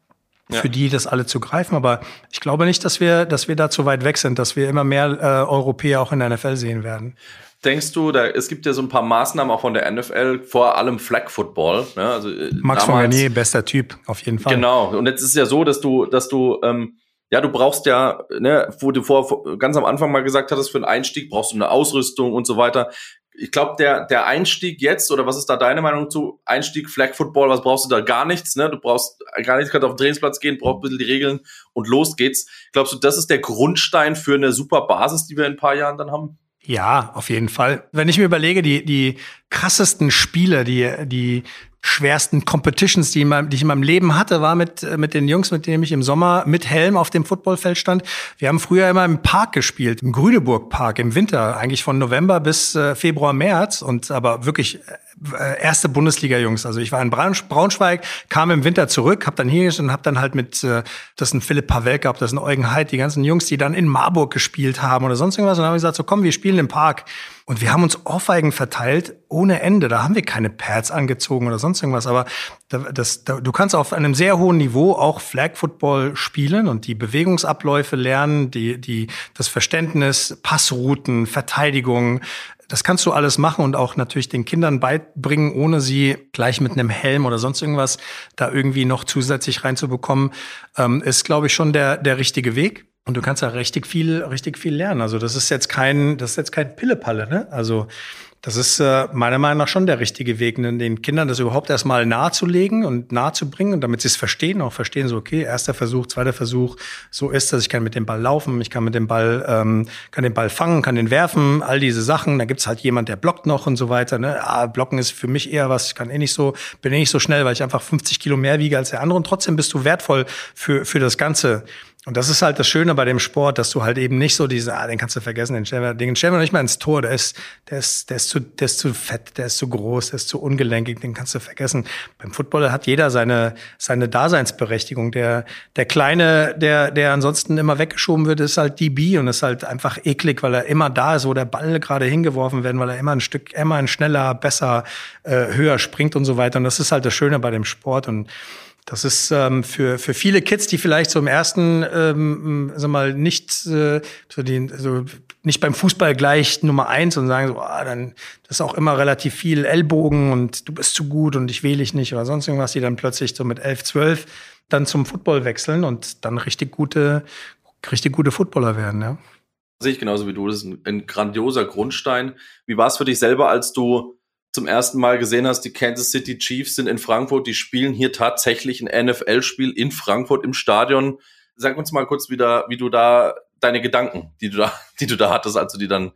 ja. für die, das alle zu greifen. Aber ich glaube nicht, dass wir, dass wir da zu weit weg sind, dass wir immer mehr äh, Europäer auch in der NFL sehen werden. Denkst du, da, es gibt ja so ein paar Maßnahmen auch von der NFL, vor allem Flag Football. Ne? Also, äh, Max von Garnier, bester Typ, auf jeden Fall. Genau. Und jetzt ist es ja so, dass du, dass du, ähm, ja, du brauchst ja, ne, wo du vor ganz am Anfang mal gesagt hattest, für einen Einstieg brauchst du eine Ausrüstung und so weiter ich glaube, der, der Einstieg jetzt, oder was ist da deine Meinung zu? Einstieg Flag Football, was brauchst du da? Gar nichts, ne? Du brauchst gar nichts, kannst auf den Trainingsplatz gehen, brauchst ein bisschen die Regeln und los geht's. Glaubst du, das ist der Grundstein für eine super Basis, die wir in ein paar Jahren dann haben? Ja, auf jeden Fall. Wenn ich mir überlege, die, die krassesten Spiele, die, die schwersten Competitions, die, ich in meinem Leben hatte, war mit, mit den Jungs, mit denen ich im Sommer mit Helm auf dem Footballfeld stand. Wir haben früher immer im Park gespielt, im Grüneburg Park im Winter, eigentlich von November bis äh, Februar, März und aber wirklich äh, erste Bundesliga-Jungs. Also ich war in Braunschweig, kam im Winter zurück, hab dann hier und hab dann halt mit, äh, das ist ein Philipp Pavel gehabt, das ist ein Eugen Heid, die ganzen Jungs, die dann in Marburg gespielt haben oder sonst irgendwas. Und dann haben wir gesagt, so komm, wir spielen im Park. Und wir haben uns Ohrfeigen verteilt ohne Ende. Da haben wir keine Pads angezogen oder sonst irgendwas. Aber das, das, du kannst auf einem sehr hohen Niveau auch Flag Football spielen und die Bewegungsabläufe lernen, die, die, das Verständnis, Passrouten, Verteidigung. Das kannst du alles machen und auch natürlich den Kindern beibringen, ohne sie gleich mit einem Helm oder sonst irgendwas da irgendwie noch zusätzlich reinzubekommen, ähm, ist, glaube ich, schon der, der richtige Weg. Und du kannst da richtig viel, richtig viel lernen. Also das ist jetzt kein, das ist jetzt kein Pillepalle, ne? Also das ist äh, meiner Meinung nach schon der richtige Weg, ne? den Kindern das überhaupt erstmal nahezulegen und nahezubringen und damit sie es verstehen, auch verstehen, so okay, erster Versuch, zweiter Versuch, so ist das, ich kann mit dem Ball laufen, ich kann mit dem Ball, ähm, kann den Ball fangen, kann den werfen, all diese Sachen. Da gibt's halt jemand, der blockt noch und so weiter. Ne? Ah, Blocken ist für mich eher was, ich kann eh nicht so, bin eh nicht so schnell, weil ich einfach 50 Kilo mehr wiege als der andere und trotzdem bist du wertvoll für, für das Ganze und das ist halt das Schöne bei dem Sport, dass du halt eben nicht so diese, ah, den kannst du vergessen, den stellen wir, den stellen wir nicht mal ins Tor, der ist, der ist, der ist zu, der ist zu fett, der ist zu groß, der ist zu ungelenkig, den kannst du vergessen. Beim Footballer hat jeder seine, seine Daseinsberechtigung. Der, der Kleine, der, der ansonsten immer weggeschoben wird, ist halt DB und ist halt einfach eklig, weil er immer da ist, wo der Ball gerade hingeworfen werden, weil er immer ein Stück, immer ein schneller, besser, äh, höher springt und so weiter. Und das ist halt das Schöne bei dem Sport und das ist ähm, für, für viele Kids, die vielleicht so im ersten, ähm, sag mal, nicht, äh, so die, so nicht beim Fußball gleich Nummer eins und sagen so, ah, dann das ist auch immer relativ viel Ellbogen und du bist zu gut und ich wähle dich nicht oder sonst irgendwas, die dann plötzlich so mit elf, zwölf dann zum Football wechseln und dann richtig gute, richtig gute Footballer werden, ja. Sehe ich genauso wie du. Das ist ein, ein grandioser Grundstein. Wie war es für dich selber, als du zum ersten Mal gesehen hast, die Kansas City Chiefs sind in Frankfurt, die spielen hier tatsächlich ein NFL-Spiel in Frankfurt im Stadion. Sag uns mal kurz wieder, wie du da deine Gedanken, die du da, <laughs> die du da hattest, als du die dann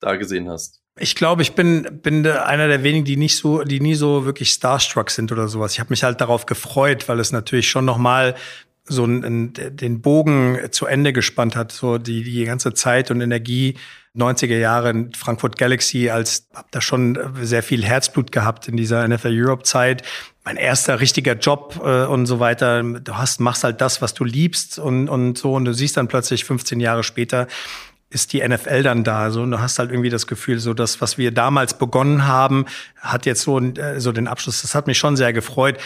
da gesehen hast. Ich glaube, ich bin, bin einer der wenigen, die nicht so, die nie so wirklich starstruck sind oder sowas. Ich habe mich halt darauf gefreut, weil es natürlich schon nochmal so einen, den Bogen zu Ende gespannt hat, so die, die ganze Zeit und Energie 90er Jahre in Frankfurt Galaxy, als hab da schon sehr viel Herzblut gehabt in dieser NFL Europe Zeit. Mein erster richtiger Job äh, und so weiter. Du hast, machst halt das, was du liebst und, und so. Und du siehst dann plötzlich 15 Jahre später, ist die NFL dann da. So, und du hast halt irgendwie das Gefühl, so das, was wir damals begonnen haben, hat jetzt so, äh, so den Abschluss. Das hat mich schon sehr gefreut.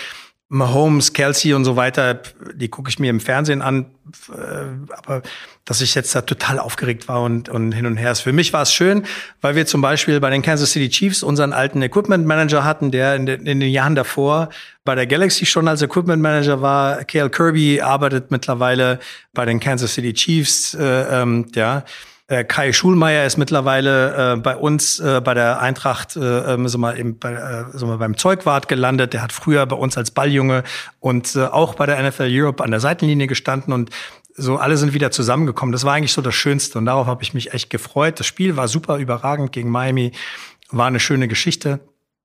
Mahomes, Kelsey und so weiter, die gucke ich mir im Fernsehen an. Äh, aber dass ich jetzt da total aufgeregt war und, und hin und her ist. Für mich war es schön, weil wir zum Beispiel bei den Kansas City Chiefs unseren alten Equipment Manager hatten, der in den, in den Jahren davor bei der Galaxy schon als Equipment Manager war. Kale Kirby arbeitet mittlerweile bei den Kansas City Chiefs. Äh, ähm, ja. Äh, Kai Schulmeier ist mittlerweile äh, bei uns äh, bei der Eintracht äh, ähm, so mal im, bei, äh, so mal beim Zeugwart gelandet. Der hat früher bei uns als Balljunge und äh, auch bei der NFL Europe an der Seitenlinie gestanden und so alle sind wieder zusammengekommen. Das war eigentlich so das Schönste und darauf habe ich mich echt gefreut. Das Spiel war super überragend gegen Miami, war eine schöne Geschichte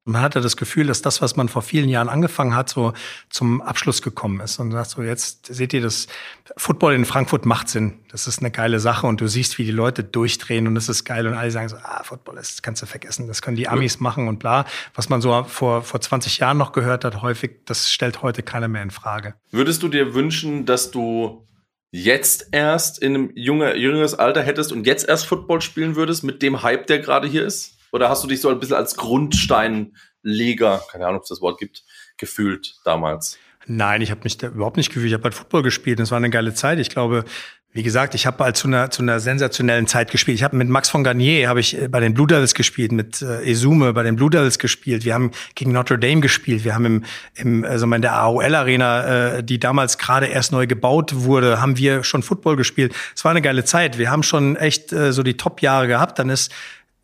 man hatte das Gefühl, dass das, was man vor vielen Jahren angefangen hat, so zum Abschluss gekommen ist. Und sagt so, jetzt seht ihr, das Football in Frankfurt macht Sinn. Das ist eine geile Sache und du siehst, wie die Leute durchdrehen und das ist geil. Und alle sagen so, ah, Football, das kannst du vergessen. Das können die Amis machen und bla. Was man so vor, vor 20 Jahren noch gehört hat, häufig, das stellt heute keiner mehr in Frage. Würdest du dir wünschen, dass du jetzt erst in einem junge, jüngeres Alter hättest und jetzt erst Football spielen würdest mit dem Hype, der gerade hier ist? Oder hast du dich so ein bisschen als Grundsteinleger, keine Ahnung, ob es das Wort gibt, gefühlt damals? Nein, ich habe mich überhaupt nicht gefühlt. Ich habe halt Football gespielt. Das war eine geile Zeit. Ich glaube, wie gesagt, ich habe halt zu einer zu einer sensationellen Zeit gespielt. Ich habe mit Max von Garnier habe ich äh, bei den Blue Devils gespielt, mit äh, Esume bei den Blue Devils gespielt. Wir haben gegen Notre Dame gespielt. Wir haben im im also in der AOL Arena, äh, die damals gerade erst neu gebaut wurde, haben wir schon Football gespielt. Es war eine geile Zeit. Wir haben schon echt äh, so die Top Jahre gehabt. Dann ist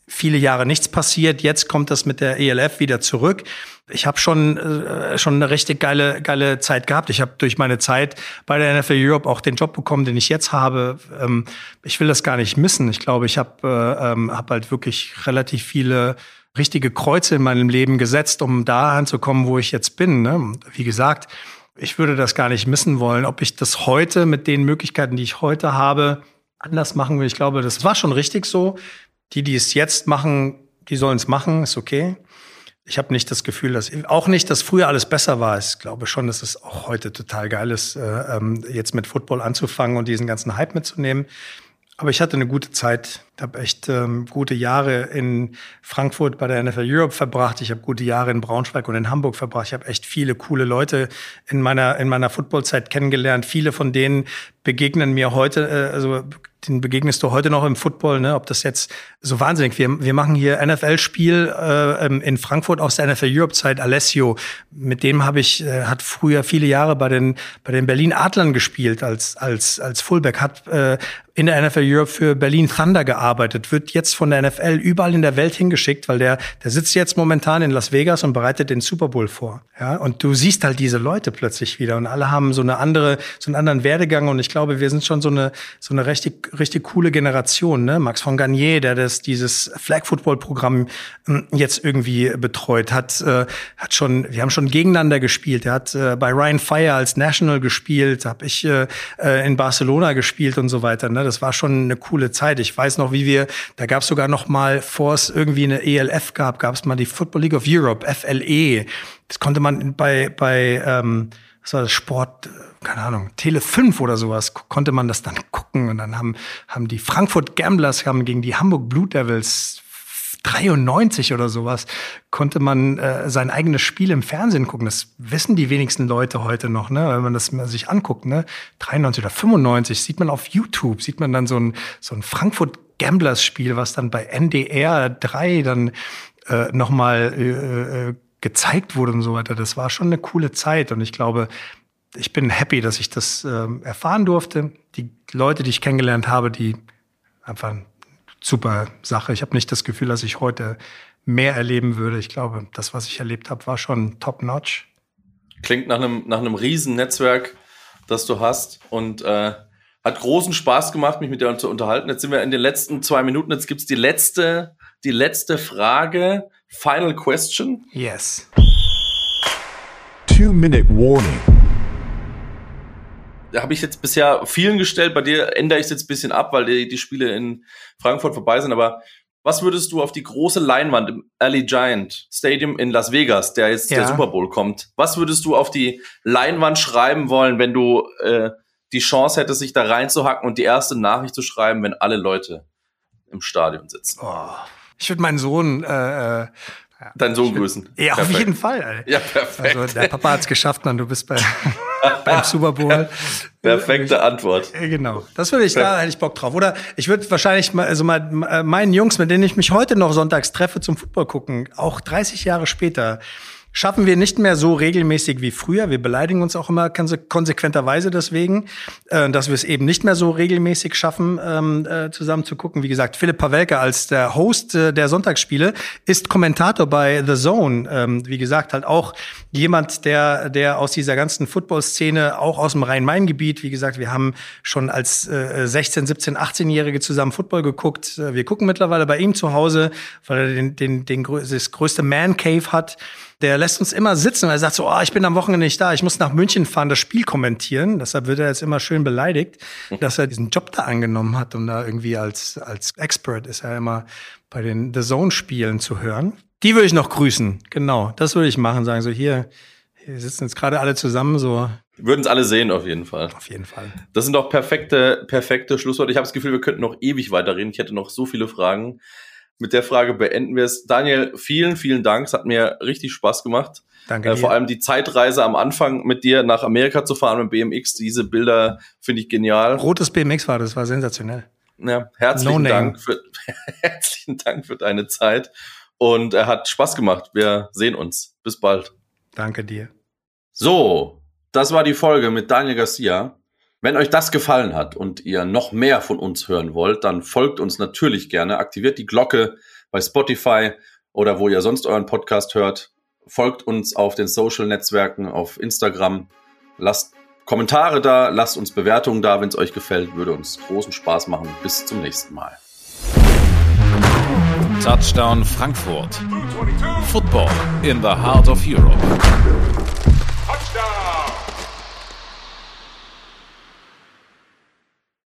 viele Jahre nichts passiert. Jetzt kommt das mit der ELF wieder zurück. Ich habe schon äh, schon eine richtig geile geile Zeit gehabt. Ich habe durch meine Zeit bei der NFL Europe auch den Job bekommen, den ich jetzt habe. Ähm, ich will das gar nicht missen. Ich glaube, ich habe äh, ähm, hab halt wirklich relativ viele richtige Kreuze in meinem Leben gesetzt, um da anzukommen, wo ich jetzt bin. Ne? Wie gesagt, ich würde das gar nicht missen wollen. Ob ich das heute mit den Möglichkeiten, die ich heute habe, anders machen will. Ich glaube, das war schon richtig so. Die, die es jetzt machen, die sollen es machen, ist okay. Ich habe nicht das Gefühl, dass auch nicht, dass früher alles besser war. Ich glaube schon, dass es auch heute total geil ist, äh, ähm, jetzt mit Football anzufangen und diesen ganzen Hype mitzunehmen. Aber ich hatte eine gute Zeit. Ich habe echt ähm, gute Jahre in Frankfurt bei der NFL Europe verbracht. Ich habe gute Jahre in Braunschweig und in Hamburg verbracht. Ich habe echt viele coole Leute in meiner in meiner Footballzeit kennengelernt. Viele von denen begegnen mir heute, äh, also den begegnest du heute noch im Football, ne? Ob das jetzt so wahnsinnig. Wir, wir machen hier NFL-Spiel äh, ähm, in Frankfurt aus der NFL Europe-Zeit. Alessio, mit dem habe ich, äh, hat früher viele Jahre bei den bei den Berlin Adlern gespielt als als als Fullback, hat äh, in der NFL Europe für Berlin Thunder gearbeitet, wird jetzt von der NFL überall in der Welt hingeschickt, weil der, der sitzt jetzt momentan in Las Vegas und bereitet den Super Bowl vor. Ja, und du siehst halt diese Leute plötzlich wieder und alle haben so eine andere, so einen anderen Werdegang und ich glaube, wir sind schon so eine, so eine richtig, richtig coole Generation, ne? Max von Garnier, der das, dieses Flag Football Programm hm, jetzt irgendwie betreut hat, äh, hat schon, wir haben schon gegeneinander gespielt. Er hat äh, bei Ryan Fire als National gespielt, habe ich äh, äh, in Barcelona gespielt und so weiter, ne? Das war schon eine coole Zeit. Ich weiß noch, wie wir, da gab es sogar noch mal, vor es irgendwie eine ELF gab, gab es mal die Football League of Europe, FLE. Das konnte man bei, bei ähm, was war das, Sport, keine Ahnung, Tele 5 oder sowas, konnte man das dann gucken. Und dann haben, haben die Frankfurt Gamblers haben gegen die Hamburg Blue Devils 93 oder sowas konnte man äh, sein eigenes Spiel im Fernsehen gucken. Das wissen die wenigsten Leute heute noch, ne? wenn man das sich anguckt. Ne? 93 oder 95 sieht man auf YouTube, sieht man dann so ein, so ein Frankfurt Gamblers Spiel, was dann bei NDR 3 dann äh, nochmal äh, äh, gezeigt wurde und so weiter. Das war schon eine coole Zeit und ich glaube, ich bin happy, dass ich das äh, erfahren durfte. Die Leute, die ich kennengelernt habe, die einfach super Sache. Ich habe nicht das Gefühl, dass ich heute mehr erleben würde. Ich glaube, das, was ich erlebt habe, war schon top-notch. Klingt nach einem, nach einem riesen Netzwerk, das du hast und äh, hat großen Spaß gemacht, mich mit dir zu unterhalten. Jetzt sind wir in den letzten zwei Minuten. Jetzt gibt's die letzte, die letzte Frage. Final question. Yes. Two-minute warning habe ich jetzt bisher vielen gestellt. Bei dir ändere ich es jetzt ein bisschen ab, weil die, die Spiele in Frankfurt vorbei sind. Aber was würdest du auf die große Leinwand im Alley Giant Stadium in Las Vegas, der jetzt ja. der Super Bowl kommt, was würdest du auf die Leinwand schreiben wollen, wenn du äh, die Chance hättest, sich da reinzuhacken und die erste Nachricht zu schreiben, wenn alle Leute im Stadion sitzen. Oh. Ich würde meinen Sohn äh, äh Deinen Sohn grüßen. Ja, perfekt. auf jeden Fall. Ey. Ja, perfekt. Also der Papa hat es geschafft, man. Du bist bei, <laughs> beim Super Bowl. Perfekte Antwort. Genau. Das würde ich, da hätte ich Bock drauf. Oder ich würde wahrscheinlich mal, also mal äh, meinen Jungs, mit denen ich mich heute noch sonntags treffe zum Football gucken, auch 30 Jahre später, schaffen wir nicht mehr so regelmäßig wie früher. Wir beleidigen uns auch immer konsequenterweise deswegen, äh, dass wir es eben nicht mehr so regelmäßig schaffen, ähm, äh, zusammen zu gucken. Wie gesagt, Philipp Pawelke als der Host äh, der Sonntagsspiele ist Kommentator bei The Zone. Ähm, wie gesagt, halt auch jemand, der, der aus dieser ganzen Football-Szene, auch aus dem Rhein-Main-Gebiet, wie gesagt, wir haben schon als 16, 17, 18-Jährige zusammen Football geguckt. Wir gucken mittlerweile bei ihm zu Hause, weil er den, den, den, das größte Man-Cave hat der lässt uns immer sitzen, weil er sagt so, oh, ich bin am Wochenende nicht da, ich muss nach München fahren, das Spiel kommentieren. Deshalb wird er jetzt immer schön beleidigt, dass er diesen Job da angenommen hat, um da irgendwie als, als Expert ist er immer bei den The Zone-Spielen zu hören. Die würde ich noch grüßen, genau. Das würde ich machen, sagen so, hier, hier sitzen jetzt gerade alle zusammen, so. Würden es alle sehen, auf jeden Fall. Auf jeden Fall. Das sind doch perfekte, perfekte Schlussworte. Ich habe das Gefühl, wir könnten noch ewig weiterreden. Ich hätte noch so viele Fragen mit der Frage beenden wir es. Daniel, vielen, vielen Dank. Es hat mir richtig Spaß gemacht. Danke. Äh, vor allem die Zeitreise am Anfang mit dir nach Amerika zu fahren mit BMX. Diese Bilder finde ich genial. Rotes BMX war das, war sensationell. Ja, herzlichen no Dank für, <laughs> herzlichen Dank für deine Zeit. Und er hat Spaß gemacht. Wir sehen uns. Bis bald. Danke dir. So, das war die Folge mit Daniel Garcia. Wenn euch das gefallen hat und ihr noch mehr von uns hören wollt, dann folgt uns natürlich gerne, aktiviert die Glocke bei Spotify oder wo ihr sonst euren Podcast hört. Folgt uns auf den Social-Netzwerken, auf Instagram. Lasst Kommentare da, lasst uns Bewertungen da, wenn es euch gefällt. Würde uns großen Spaß machen. Bis zum nächsten Mal. Touchdown Frankfurt. Football in the heart of Europe.